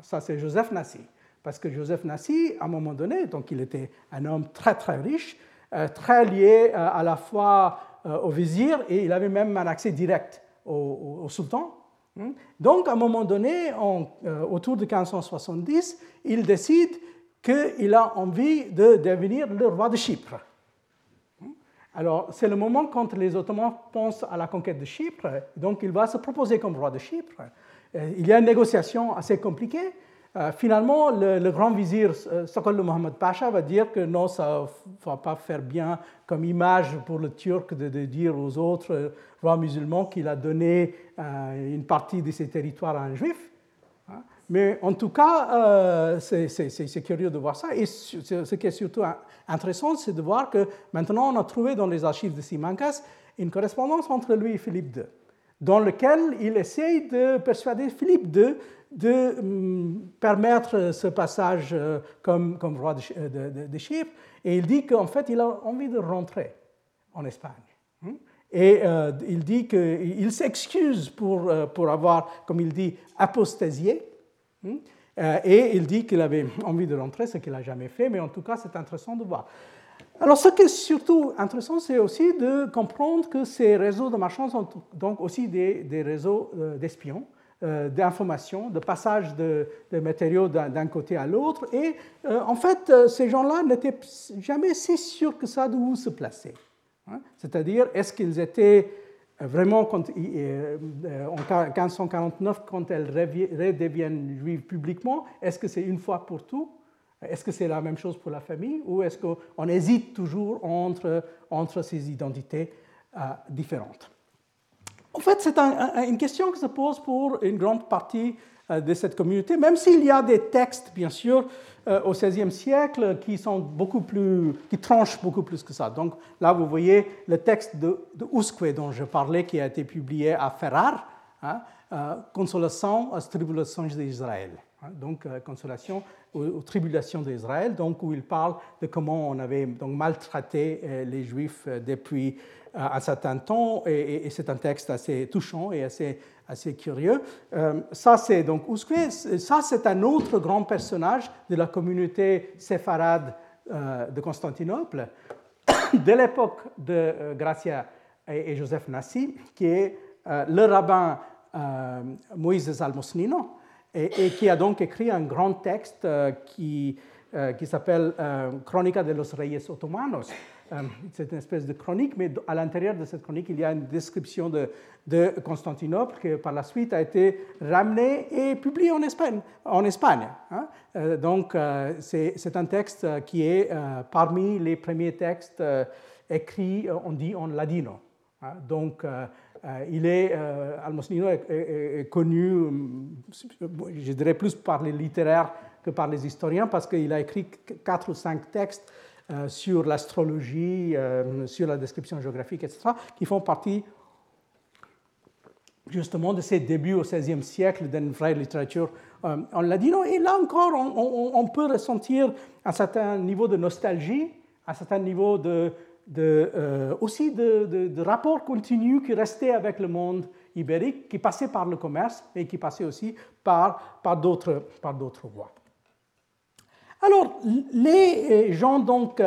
Ça, c'est Joseph Nassi. Parce que Joseph Nassi, à un moment donné, donc il était un homme très très riche, euh, très lié euh, à la fois euh, au vizir et il avait même un accès direct au, sultan. Hmm. Donc à un moment donné, autour de 1570, il décide qu'il a envie de devenir le roi de Chypre. Hmm. Alors, c'est le moment quand les Ottomans pensent à la conquête de Chypre, donc il va se proposer comme roi de Chypre. Il y a une négociation assez compliquée, euh, finalement, le, grand vizir euh, Sokol Mohammed Pacha va dire que non, ça ne va pas faire bien comme image pour le Turc de, dire aux autres euh, rois musulmans qu'il a donné une partie de ses territoires à un juif. Hein. Mais en tout cas, c'est curieux de voir ça. Et ce qui est surtout intéressant, c'est de voir que maintenant on a trouvé dans les archives de Simancas une correspondance entre lui et Philippe II, dans lequel il essaye de persuader Philippe II de hum, permettre ce passage euh, comme, comme roi de, de, Chypre. Et il dit qu'en fait, il a envie de rentrer en Espagne. Hein. Et euh, il dit qu'il s'excuse pour, euh, pour avoir, comme il dit, apostasié. Hein. et il dit qu'il avait envie de rentrer, ce qu'il n'a jamais fait, mais en tout cas, c'est intéressant de voir. Alors, ce qui est surtout intéressant, c'est aussi de comprendre que ces réseaux de marchands sont donc aussi des, réseaux d'espions euh, d'informations, de passage de, matériaux d'un côté à l'autre. Et euh, en fait, euh, ces gens-là n'étaient jamais si sûrs que ça d'où se placer. Hein. C'est-à-dire, est-ce qu'ils étaient vraiment, en 1549, quand elles redeviennent juives publiquement, est-ce que c'est une fois pour tout? Est-ce que c'est la même chose pour la famille Ou est-ce qu'on hésite toujours entre, entre ces identités différentes? En fait, c'est une question qui se pose pour une grande partie euh, de cette communauté, même s'il y a des textes, bien sûr, euh, au XVIe siècle qui sont beaucoup plus, qui tranchent beaucoup plus que ça. Donc là, vous voyez le texte de, de Usque dont je parlais, qui a été publié à Ferrar, hein, euh, Consolation aux tribulations d'Israël. Hein, donc, consolation aux, tribulations d'Israël, donc où il parle de comment on avait donc maltraité les Juifs depuis un certain temps, et, c'est un texte assez touchant et assez, assez curieux. Euh, ça, c'est donc. Ça, c'est un autre grand personnage de la communauté séfarade euh, de Constantinople, <coughs> de l'époque de euh, Gracia et, Joseph Nassi, qui est le rabbin Moïse Almosnino, et, qui a donc écrit un grand texte qui, qui s'appelle Crónica de los Reyes Otomanos euh, c'est une espèce de chronique, mais à l'intérieur de cette chronique, il y a une description de, Constantinople qui, par la suite, a été ramenée et publiée en Espagne. En Espagne hein. euh, donc, euh, c'est un texte qui est parmi les premiers textes écrits, on dit, en ladino. Hein. donc, il est, Almosnino est, connu, je dirais plus par les littéraires que par les historiens, parce qu'il a écrit quatre ou cinq textes euh, sur l'astrologie, euh, sur la description géographique, etc., qui font partie justement de ces débuts au XVIe siècle d'une vraie littérature euh, en ladino. Et là encore, on, peut ressentir un certain niveau de nostalgie, un certain niveau de, de, aussi de, rapports continus qui restaient avec le monde ibérique, qui passaient par le commerce, et qui passaient aussi par, d'autres voies. Alors, les gens donc,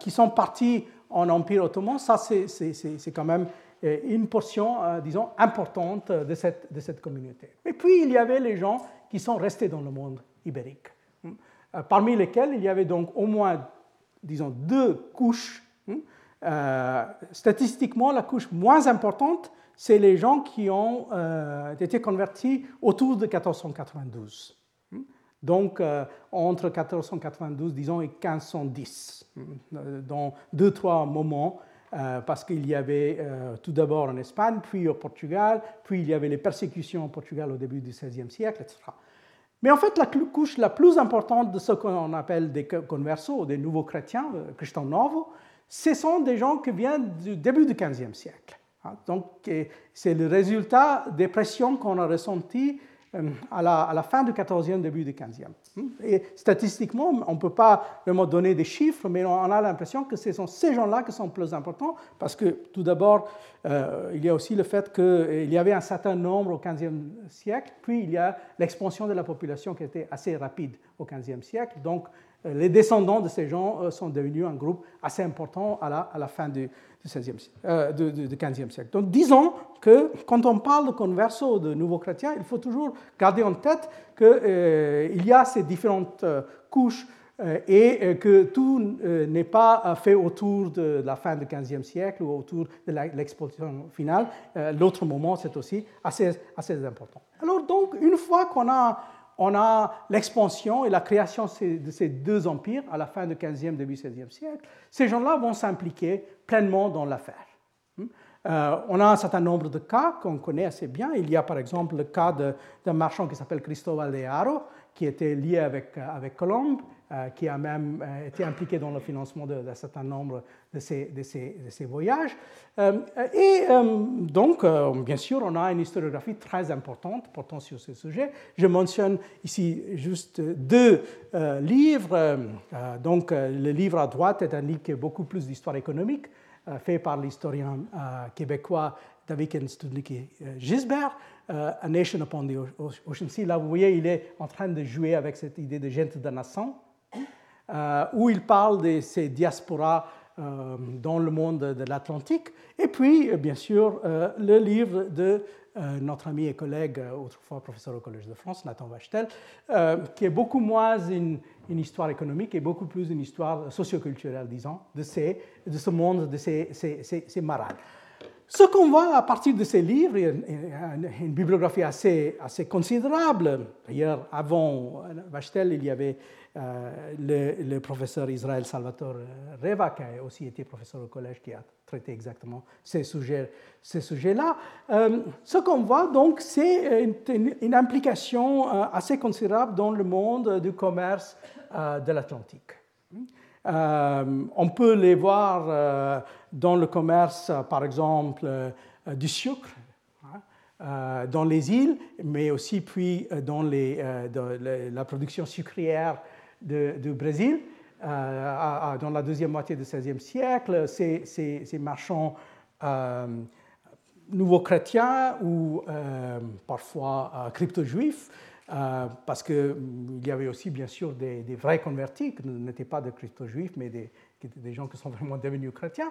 qui sont partis en Empire ottoman, ça c'est quand même une portion, euh, disons, importante de cette, de cette communauté. Et puis, il y avait les gens qui sont restés dans le monde ibérique, euh, parmi lesquels il y avait donc au moins, disons, deux couches. Euh, statistiquement, la couche moins importante, c'est les gens qui ont été convertis autour de 1492. Hein. Donc, entre 1492, disons, et 1510, dans deux, trois moments euh, parce qu'il y avait euh, tout d'abord en Espagne, puis au Portugal, puis il y avait les persécutions au Portugal au début du XVIe siècle, etc. Mais en fait, la couche la plus importante de ce qu'on appelle des conversos, des nouveaux chrétiens, euh, Cristo Novo, ce sont des gens qui viennent du début du XVe siècle. Hein. Donc, c'est le résultat des pressions qu'on a ressenties euh, à la, fin du 14e, début du 15e. Et statistiquement, on ne peut pas vraiment donner des chiffres, mais on a l'impression que ce sont ces gens-là qui sont plus importants, parce que tout d'abord, euh, il y a aussi le fait qu'il y avait un certain nombre au 15e siècle, puis il y a l'expansion de la population qui était assez rapide au 15e siècle. Donc, euh, les descendants de ces gens sont devenus un groupe assez important à la, fin du, du, 16e, euh, du, 15e siècle. Donc disons que quand on parle de converso, de nouveaux chrétiens, il faut toujours garder en tête qu'il euh, y a ces différentes euh, couches euh, et que tout n'est pas fait autour de la fin du 15e siècle ou autour de l'exposition finale. L'autre moment, c'est aussi assez, assez important. Alors donc, une fois qu'on a on a l'expansion et la création de ces deux empires à la fin du 15e, début 16e siècle. Ces gens-là vont s'impliquer pleinement dans l'affaire. Hmm? Euh, on a un certain nombre de cas qu'on connaît assez bien. Il y a par exemple le cas d'un marchand qui s'appelle Cristóbal de Haro, qui était lié avec, avec euh, qui a même euh, été impliqué dans le financement d'un certain nombre de ces, voyages. Euh, et donc, bien sûr, on a une historiographie très importante portant sur ce sujet. Je mentionne ici juste deux livres. donc, le livre à droite est un livre qui est beaucoup plus d'histoire économique, fait par l'historien québécois David Studlicki Gisbert. A Nation Upon the Ocean Sea. Là, vous voyez, il est en train de jouer avec cette idée de gente de nation. Euh, où il parle de ces diasporas euh, dans le monde de l'Atlantique. Et puis, euh, bien sûr, le livre de notre ami et collègue, autrefois professeur au Collège de France, Nathan Vachtel, qui est beaucoup moins une, histoire économique et beaucoup plus une histoire socioculturelle, disons, de, ces, de ce monde, de ces, ces, ces marades. Ce qu'on voit à partir de ces livres, une bibliographie assez, considérable. D'ailleurs, avant Vachtel, il y avait euh, le, professeur Israël Salvatore Reva, qui a aussi été professeur au collège, qui a traité exactement ces sujets-là. Euh, ce qu'on voit donc, c'est une, implication euh, assez considérable dans le monde du commerce de l'Atlantique. On peut les voir dans le commerce, par exemple, du sucre, hein, dans les îles, mais aussi puis dans, la production sucrière du Brésil euh, dans la deuxième moitié du XVIe siècle. Ces, marchands euh, nouveaux chrétiens ou euh, parfois crypto-juifs, parce qu'il y avait aussi bien sûr des, vrais convertis qui n'étaient pas des crypto-juifs, mais des, gens qui sont <laughs> vraiment devenus chrétiens.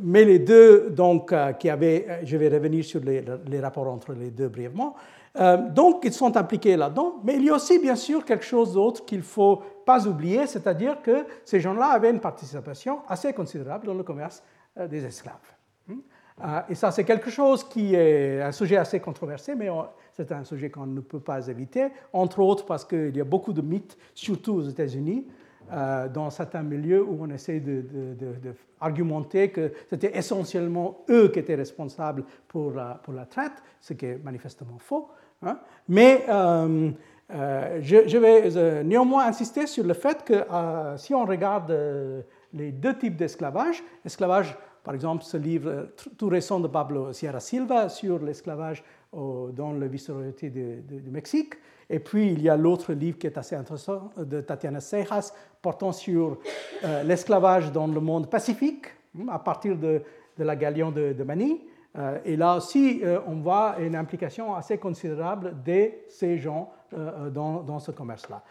Mais les deux, donc, qui avaient, je vais revenir sur les, les rapports entre les deux brièvement, euh, donc, ils sont impliqués là-dedans. Mais il y a aussi, bien sûr, quelque chose d'autre qu'il ne faut pas oublier, c'est-à-dire que ces gens-là avaient une participation assez considérable dans le commerce euh, des esclaves. Euh, et ça, c'est quelque chose qui est un sujet assez controversé, mais c'est un sujet qu'on ne peut pas éviter, entre autres parce qu'il y a beaucoup de mythes, surtout aux États-Unis, dans certains milieux où on essaie d'argumenter de, que c'était essentiellement eux qui étaient responsables pour pour la traite, ce qui est manifestement faux. Hein. Mais euh, euh, je, vais euh, néanmoins insister sur le fait que si on regarde les deux types d'esclavage, esclavage, par exemple, ce livre tout récent de Pablo Sierra Silva sur l'esclavage dans le vice-royauté du Mexique, et puis il y a l'autre livre qui est assez intéressant de Tatiana Sejas portant sur l'esclavage dans le monde pacifique, hein, à partir de, la galion de, de Manille. Euh, et là aussi, euh, on voit une implication assez considérable de ces gens euh, dans, ce commerce-là.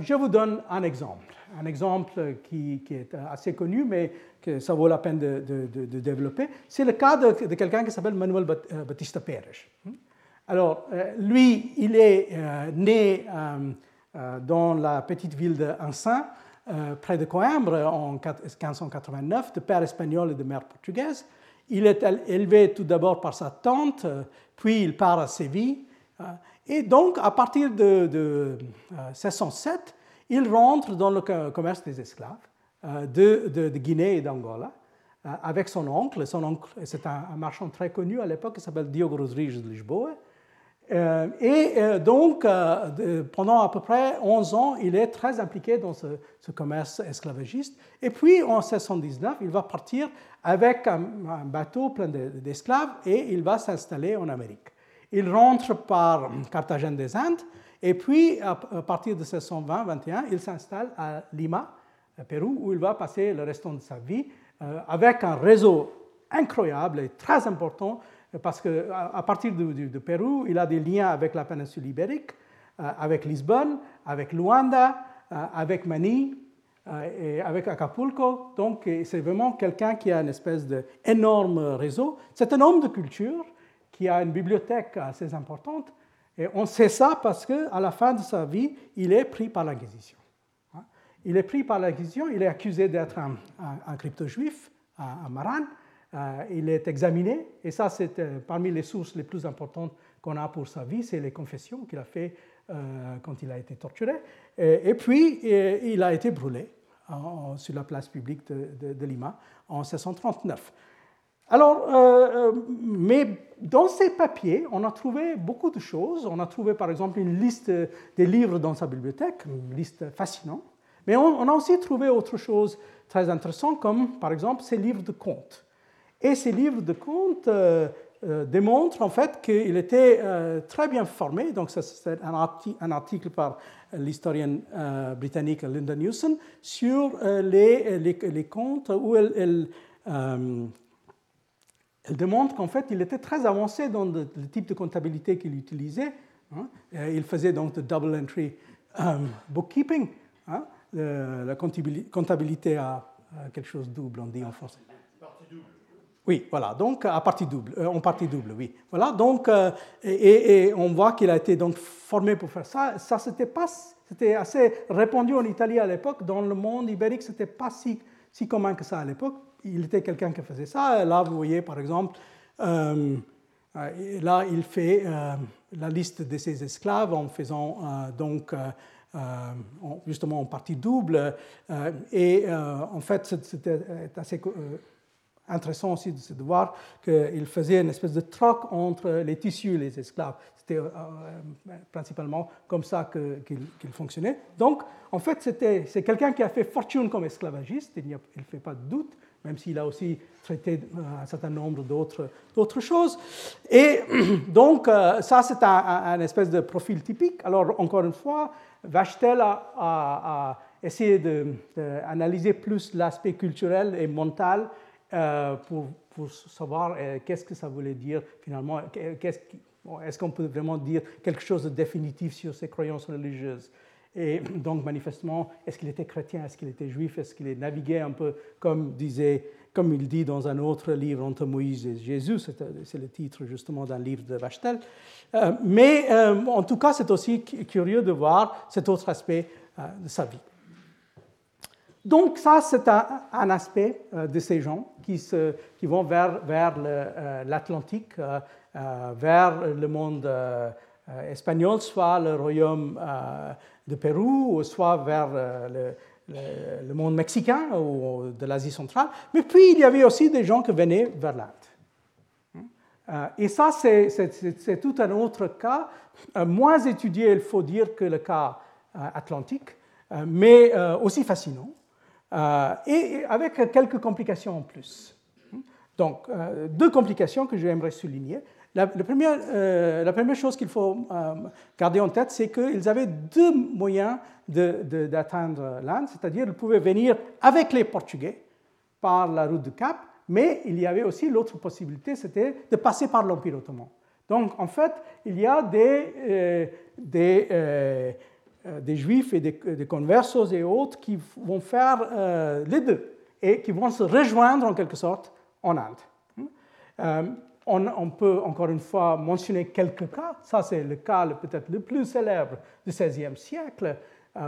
je vous donne un exemple, un exemple qui, est assez connu, mais que ça vaut la peine de, développer. C'est le cas de, quelqu'un qui s'appelle Manuel Batista Pérez. Alors, lui, il est né dans la petite ville de près de Coimbra, en 1589, de père espagnol et de mère portugaise. Il est élevé tout d'abord par sa tante, puis il part à Séville. Euh, et donc, à partir de, 1607, euh, il rentre dans le commerce des esclaves euh, de, Guinée et d'Angola avec son oncle. Son oncle, c'est un, marchand très connu à l'époque qui s'appelle Diogo Rodrigues de Lisboa. Euh, et euh, donc, euh, pendant à peu près 11 ans, il est très impliqué dans ce, commerce esclavagiste. Et puis, en 1619, il va partir avec un, bateau plein d'esclaves et il va s'installer en Amérique. Il rentre par Carthagène des Indes et puis, à partir de 1620-21, il s'installe à Lima, Pérou, où il va passer le restant de sa vie avec un réseau incroyable et très important parce qu'à partir du, Pérou, il a des liens avec la péninsule ibérique, euh, avec Lisbonne, avec Luanda, euh, avec Mani euh, avec Acapulco. Donc, c'est vraiment quelqu'un qui a une espèce d'énorme réseau. C'est un homme de culture qui a une bibliothèque assez importante. Et on sait ça parce qu'à la fin de sa vie, il est pris par l'Inquisition. Hein. Il est pris par l'Inquisition, il est accusé d'être un, un, crypto-juif, un Maran. Euh, il est examiné, et ça c'est euh, parmi les sources les plus importantes qu'on a pour sa vie, c'est les confessions qu'il a fait euh, quand il a été torturé. Et, puis il a été brûlé sur la place publique de, Lima en 1639. Alors, mais dans ces papiers, on a trouvé beaucoup de choses. On a trouvé par exemple une liste des livres dans sa bibliothèque, une liste fascinante. Mais on, a aussi trouvé autre chose très intéressante, comme par exemple ces livres de contes. Et ces livres de contes euh, euh, démontrent en fait qu'il était euh, très bien formé. Donc, c'est un, article par l'historienne britannique Linda Newson sur les, les, contes où elle, elle, démontre qu'en fait, il était très avancé dans le, type de comptabilité qu'il utilisait. Hein. Il faisait donc de double entry bookkeeping, hein. la comptabilité à quelque chose de double, on dit en français. Oui, voilà, donc à partie double, euh, en partie double, oui. Voilà, donc, euh, et, on voit qu'il a été donc formé pour faire ça. Ça, c'était pas, c'était assez répandu en Italie à l'époque. Dans le monde ibérique, c'était pas si, si commun que ça à l'époque. Il était quelqu'un qui faisait ça. Là, vous voyez, par exemple, euh, là, il fait la liste de ses esclaves en faisant donc justement en partie double. et en fait, c'était assez intéressant aussi de, voir qu'il faisait une espèce de troc entre les tissus et les esclaves. C'était euh, euh, principalement comme ça qu'il fonctionnait. Donc, en fait, c'est quelqu'un qui a fait fortune comme esclavagiste, il ne fait pas de doute, même s'il a aussi traité euh, un certain nombre d'autres choses. Et <clears throat> donc, ça, c'est un, espèce de profil typique. Alors, encore une fois, Vachtel a, a essayé d'analyser plus l'aspect culturel et mental euh, pour, savoir euh, qu'est-ce que ça voulait dire finalement. Est-ce qu'on peut vraiment dire quelque chose de définitif sur ses croyances religieuses? Et <clears throat> donc, manifestement, est-ce qu'il était chrétien, est-ce qu'il était juif, est-ce qu'il naviguait un peu comme disait, comme il dit dans un autre livre entre Moïse et Jésus, c'est le titre justement d'un livre de Vachtel. Euh, mais en tout cas, c'est aussi curieux de voir cet autre aspect de sa vie. Donc ça, c'est un, aspect de ces gens qui, vont vers, euh, l'Atlantique, euh, euh, vers le monde espagnol, soit le royaume de Pérou, soit vers le, le, monde mexicain ou de l'Asie centrale. Mais puis, il y avait aussi des gens qui venaient vers l'Inde. Et ça, c'est tout un autre cas, moins étudié, il faut dire, que le cas atlantique, mais aussi fascinant. Euh, et avec quelques complications en plus. Donc, euh, deux complications que j'aimerais souligner. La, première, euh, première, chose qu'il faut garder en tête, c'est qu'ils avaient deux moyens d'atteindre l'Inde, c'est-à-dire qu'ils pouvaient venir avec les Portugais, par la route du Cap, mais il y avait aussi l'autre possibilité, c'était de passer par l'Empire ottoman. Donc en fait, il y a des, des, juifs et des, conversos et autres qui vont faire les deux et qui vont se rejoindre en quelque sorte en Inde. On, on, peut encore une fois mentionner quelques cas. Ça, c'est le cas peut-être le plus célèbre du XVIe siècle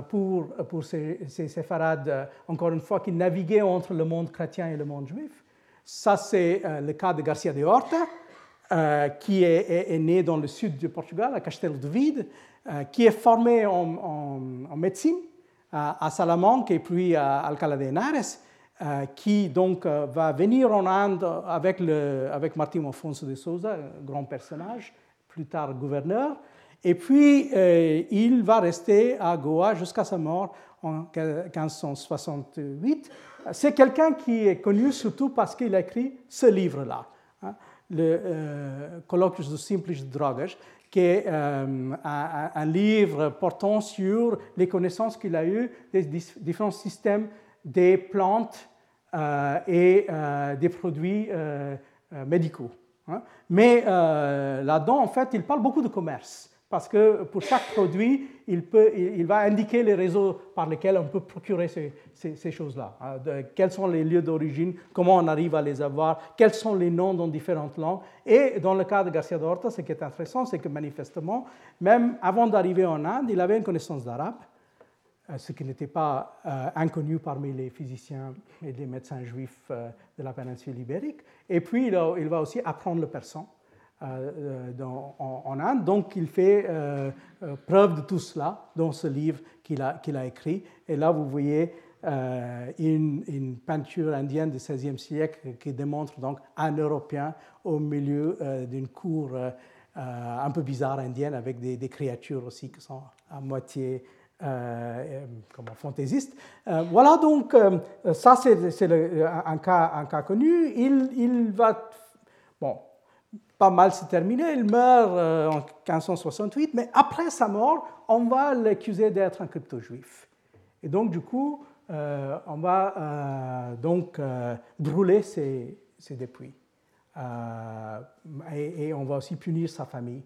pour, pour ces, ces séfarades, encore une fois, qui naviguaient entre le monde chrétien et le monde juif. Ça, c'est le cas de Garcia de Horta, euh, qui est, né dans le sud du Portugal, à Castelo de Vide, euh, qui est formé en, médecine à, Salamanque et puis à Alcalá de Henares, euh, qui donc va venir en Inde avec, le, avec Martim Afonso de Souza, grand personnage, plus tard gouverneur. Et puis, il va rester à Goa jusqu'à sa mort en 1568. C'est quelqu'un qui est connu surtout parce qu'il a écrit ce livre-là. Le euh, Colloquios de Simples Drogas, qui est euh, un, livre portant sur les connaissances qu'il a eues des différents systèmes des plantes euh, et des produits médicaux. Hein. Mais là-dedans, en fait, il parle beaucoup de commerce parce que pour chaque produit, il, va indiquer les réseaux par lesquels on peut procurer ces, choses-là. Hein, quels sont les lieux d'origine, comment on arrive à les avoir, quels sont les noms dans différentes langues. Et dans le cas de Garcia d'Horta, ce qui est intéressant, c'est que manifestement, même avant d'arriver en Inde, il avait une connaissance d'arabe, euh, ce qui n'était pas euh, inconnu parmi les physiciens et les médecins juifs euh, de la péninsule ibérique. Et puis, il va aussi apprendre le persan. Euh, dans, en, Inde. Donc il fait euh, euh, preuve de tout cela dans ce livre qu'il a, écrit. Et là, vous voyez une, peinture indienne du XVIe siècle qui démontre donc un Européen au milieu d'une cour un peu bizarre indienne avec des, créatures aussi qui sont à moitié euh, comment, fantaisistes. voilà donc, ça c'est, un, cas, un cas connu. Il, il va, bon, pas mal se terminer. Il meurt euh, en 1568, mais après sa mort, on va l'accuser d'être un crypto-juif. Et donc, du coup, euh, on va euh, donc brûler ses, ses. Et, on va aussi punir sa famille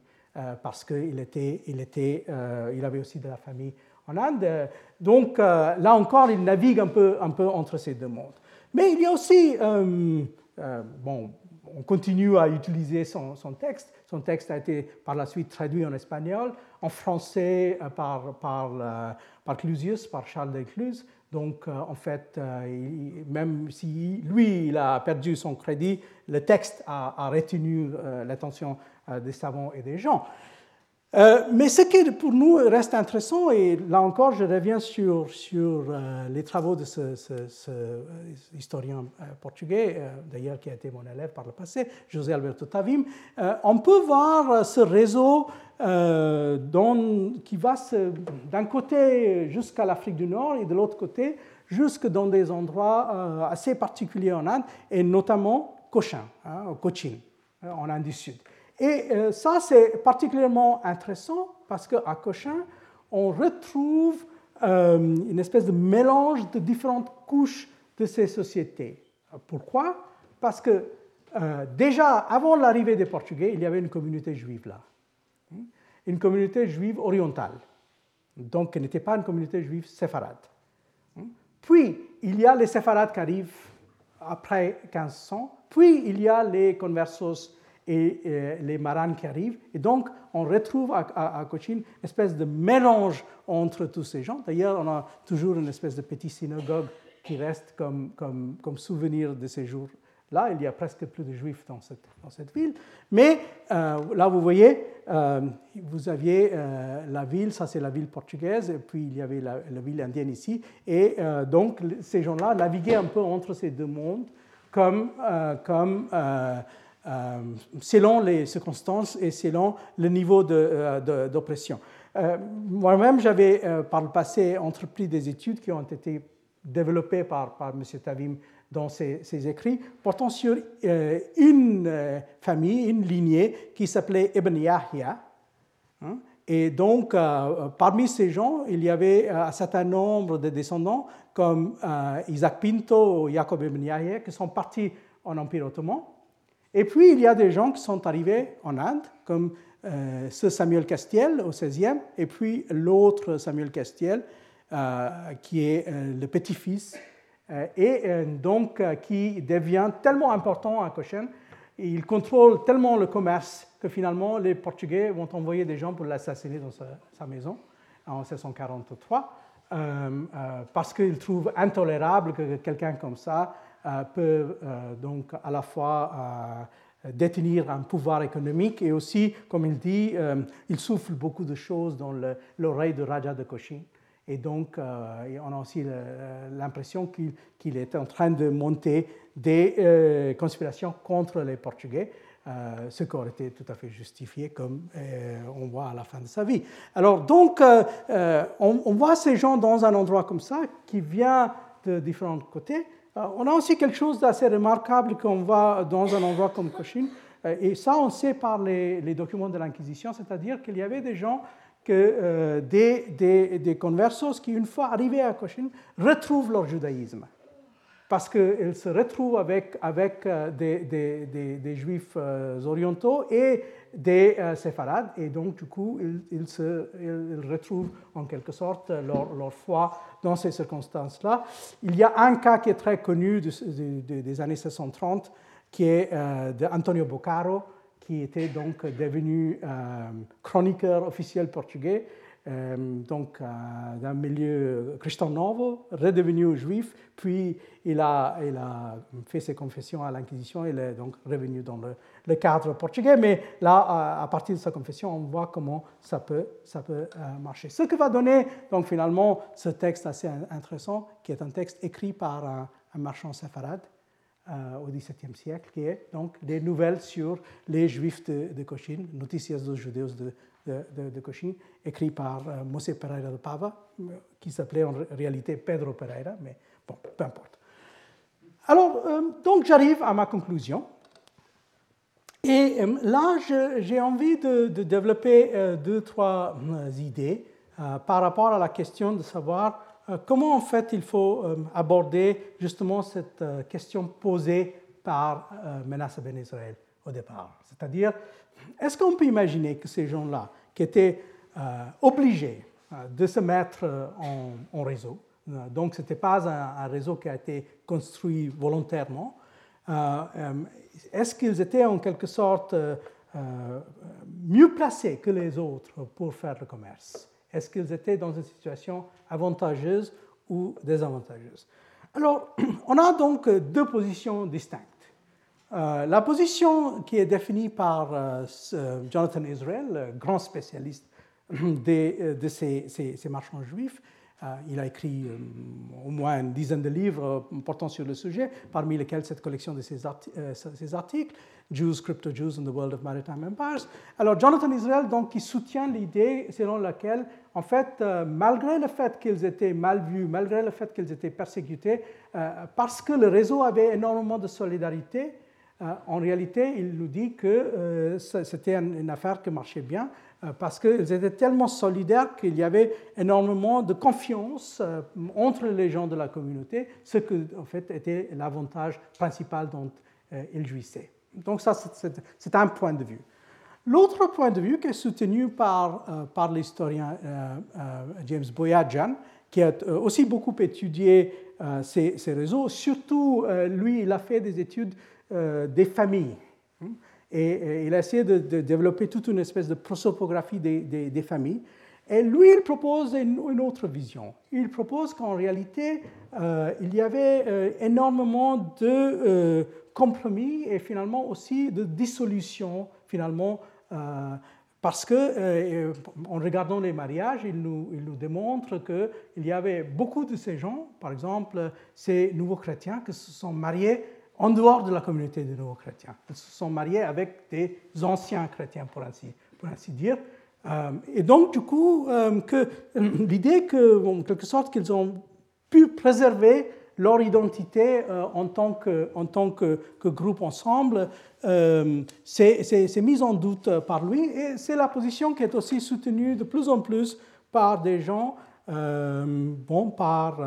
parce qu'il était, il était, il avait aussi de la famille en Inde. Donc, là encore, il navigue un peu, un peu entre ces deux mondes. Mais il y a aussi, bon, on continue à utiliser son, texte. Son texte a été par la suite traduit en espagnol, en français euh, euh, par Clusius, par Charles Cluse. Donc, euh, en fait, même si lui, il a perdu son crédit, le texte a retenu l'attention des savants et des gens. Euh, mais ce qui pour nous reste intéressant, et là encore je reviens sur, euh, les travaux de ce, euh, historien portugais, d'ailleurs qui a été mon élève par le passé, José Alberto Tavim, on peut voir ce réseau qui va d'un côté jusqu'à l'Afrique du Nord et de l'autre côté jusque dans des endroits assez particuliers en Inde, et notamment Cochin, hein, Cochin, en Inde du Sud. Et euh, ça, c'est particulièrement intéressant parce qu'à Cochin, on retrouve euh, une espèce de mélange de différentes couches de ces sociétés. Pourquoi? Parce que euh, déjà, avant l'arrivée des Portugais, il y avait une communauté juive là. Hein? Une communauté juive orientale. Donc, qui n'était pas une communauté juive séfarade. Hein? Puis, il y a les séfarades qui arrivent après 1500. Puis, il y a les conversos et euh, les marins qui arrivent. Et donc, on retrouve à, à, Cochin une espèce de mélange entre tous ces gens. D'ailleurs, on a toujours une espèce de petite synagogue qui reste comme, comme, souvenir de ces jours. Là, il y a presque plus de juifs dans cette, dans cette ville. Mais euh, là, vous voyez, euh, vous aviez la ville, ça c'est la ville portugaise, et puis il y avait la, ville indienne ici. Et donc, ces gens-là naviguaient un peu entre ces deux mondes comme, comme euh, selon les circonstances et selon le niveau euh, d'oppression. Euh, moi-même, j'avais par le passé entrepris des études qui ont été développées par, M. Tavim dans ses, écrits, portant sur une famille, une lignée qui s'appelait Ibn Yahya, Hein. Et donc, parmi ces gens, il y avait un certain nombre de descendants comme Isaac Pinto ou Jacob Ibn qui sont partis en Empire ottoman. Et puis, il y a des gens qui sont arrivés en Inde, comme euh, ce Samuel Castiel au XVIe, et puis l'autre Samuel Castiel, euh, qui est euh, le petit-fils, et donc qui devient tellement important à Cochin, il contrôle tellement le commerce que finalement les Portugais vont envoyer des gens pour l'assassiner dans sa, maison en 1643, parce qu'ils trouvent intolérable que quelqu'un comme ça peut donc à la fois détenir un pouvoir économique et aussi, comme il dit, euh, il souffle beaucoup de choses dans l'oreille de Raja de Cochin. Et donc, euh, on a aussi l'impression qu'il est en train de monter des euh, conspirations contre les Portugais, ce qui aurait été tout à fait justifié, comme on voit à la fin de sa vie. Alors, donc, on, on, voit ces gens dans un endroit comme ça, qui vient de différents côtés, euh, on a aussi quelque chose d'assez remarquable qu'on voit dans un endroit comme Cochin, euh, et ça on sait par les, documents de l'Inquisition, c'est-à-dire qu'il y avait des gens, euh, des, des, conversos qui, une fois arrivés à Cochin, retrouvent leur judaïsme parce qu'ils se retrouvent avec, avec des, des, juifs orientaux et des séfarades, et donc du coup, ils, se, retrouvent en quelque sorte leur, foi dans ces circonstances-là. Il y a un cas qui est très connu des années 1630, qui est euh, d'Antonio Boccaro, qui était donc devenu euh, chroniqueur officiel portugais euh, donc euh, d'un milieu Cristian Novo, redevenu juif, puis il a, fait ses confessions à l'Inquisition, il est donc revenu dans le, cadre portugais, mais là, à partir de sa confession, on voit comment ça peut, ça peut euh, marcher. Ce que va donner donc finalement ce texte assez intéressant, qui est un texte écrit par un, marchand séfarade, au XVIIe siècle, qui est donc des nouvelles sur les Juifs de, de Cochin, Noticias dos Judeus de, de, de, écrit par euh, Mosé Pereira de Pava, qui s'appelait en réalité Pedro Pereira, mais bon, peu importe. Alors, euh, donc j'arrive à ma conclusion. Et euh, là, j'ai envie de, développer deux, trois idées par rapport à la question de savoir comment en fait il faut aborder justement cette question posée par Menace Ben Israël au départ. C'est-à-dire, est-ce qu'on peut imaginer que ces gens-là, qui étaient euh, obligés euh, de se mettre euh, en, réseau, donc ce n'était pas un, réseau qui a été construit volontairement, est-ce qu'ils étaient en quelque sorte mieux placés que les autres pour faire le commerce? Est-ce qu'ils étaient dans une situation avantageuse ou désavantageuse? Alors, <clears throat> on a donc deux positions distinctes. Euh, la position qui est définie par euh, Jonathan Israel, grand spécialiste <clears throat> de, ces, marchands juifs, euh, il a écrit au moins une dizaine de livres portant sur le sujet, parmi lesquels cette collection de ses, articles, Jews, Crypto-Jews in the World of Maritime Empires. Alors Jonathan Israel, donc, qui soutient l'idée selon laquelle, en fait, malgré le fait qu'ils étaient mal vus, malgré le fait qu'ils étaient persécutés, parce que le réseau avait énormément de solidarité, euh, en réalité, il nous dit que euh, c'était une affaire qui marchait bien euh, parce qu'ils étaient tellement solidaires qu'il y avait énormément de confiance entre les gens de la communauté, ce qui en fait était l'avantage principal dont ils jouissaient. Donc ça, c'est un point de vue. L'autre point de vue qui est soutenu par, par l'historien James Boyajian, qui a aussi beaucoup étudié ces, réseaux, surtout lui, il a fait des études euh, des familles. Et, il a essayé de, développer toute une espèce de prosopographie des, familles. Et lui, il propose une, autre vision. Il propose qu'en réalité, euh, il y avait euh, énormément de compromis et finalement aussi de dissolution, finalement, parce que, en regardant les mariages, il nous, il nous démontre qu'il y avait beaucoup de ces gens, par exemple, ces nouveaux chrétiens, qui se sont mariés en dehors de la communauté des nouveaux chrétiens. Ils se sont mariés avec des anciens chrétiens, pour ainsi, pour ainsi dire. Euh, et donc, du coup, euh, que, l'idée que, en quelque sorte, qu'ils ont pu préserver leur identité en tant que, en tant que, que groupe ensemble c'est mise en doute par lui et c'est la position qui est aussi soutenue de plus en plus par des gens, bon, par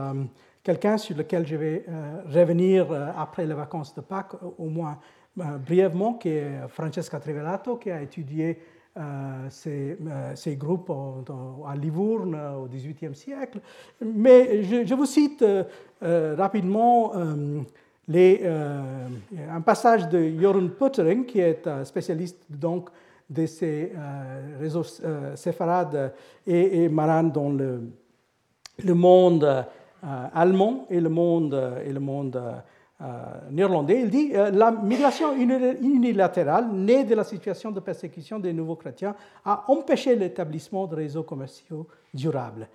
quelqu'un sur lequel je vais revenir après les vacances de Pâques, au moins brièvement, qui est Francesca Trivelato, qui a étudié euh, ces, euh, ces, groupes à Livourne au XVIIIe siècle. Mais je, vous cite euh, rapidement un passage de Jorun Puttering, qui est spécialiste donc, de ces réseaux séfarades et, et marans dans le, le monde allemand et le monde, et le monde euh, néerlandais, il dit euh, la migration unilatérale née de la situation de persécution des nouveaux chrétiens a empêché l'établissement de réseaux commerciaux durables.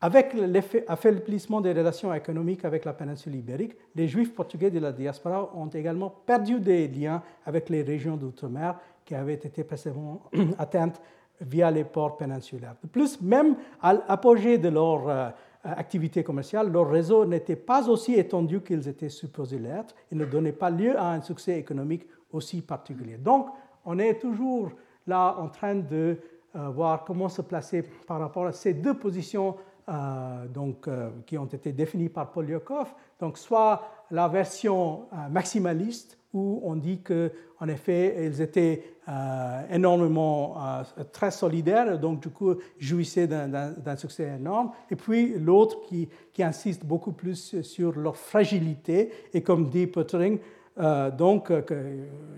Avec l'affaiblissement des relations économiques avec la péninsule ibérique, les juifs portugais de la diaspora ont également perdu des liens avec les régions d'outre-mer qui avaient été précédemment <clears throat> atteintes via les ports péninsulaires. De plus, même à l'apogée de leur euh, euh, activité commerciale, leur réseau n'était pas aussi étendu qu'ils étaient supposés l'être et ne donnait pas lieu à un succès économique aussi particulier. Donc, on est toujours là en train de euh, voir comment se placer par rapport à ces deux positions euh, donc, qui ont été définies par Polyakov. Donc, soit la version maximaliste où on dit qu'en effet, ils étaient euh, énormément euh, très solidaires, donc du coup jouissaient d'un succès énorme. Et puis l'autre qui, insiste beaucoup plus sur leur fragilité, et comme dit Pottering, euh, donc,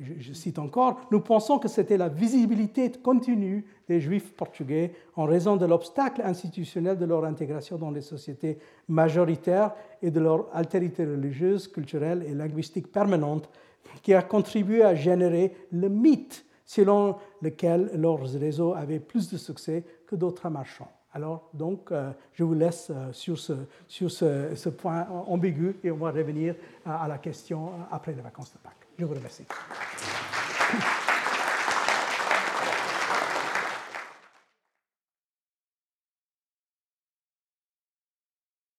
je, cite encore, nous pensons que c'était la visibilité continue des Juifs portugais en raison de l'obstacle institutionnel de leur intégration dans les sociétés majoritaires et de leur altérité religieuse, culturelle et linguistique permanente qui a contribué à générer le mythe selon lequel leurs réseaux avaient plus de succès que d'autres marchands. Alors, donc, euh, je vous laisse euh, sur, ce, sur ce, point ambigu et on va revenir à la question après les vacances de Pâques. Je vous remercie.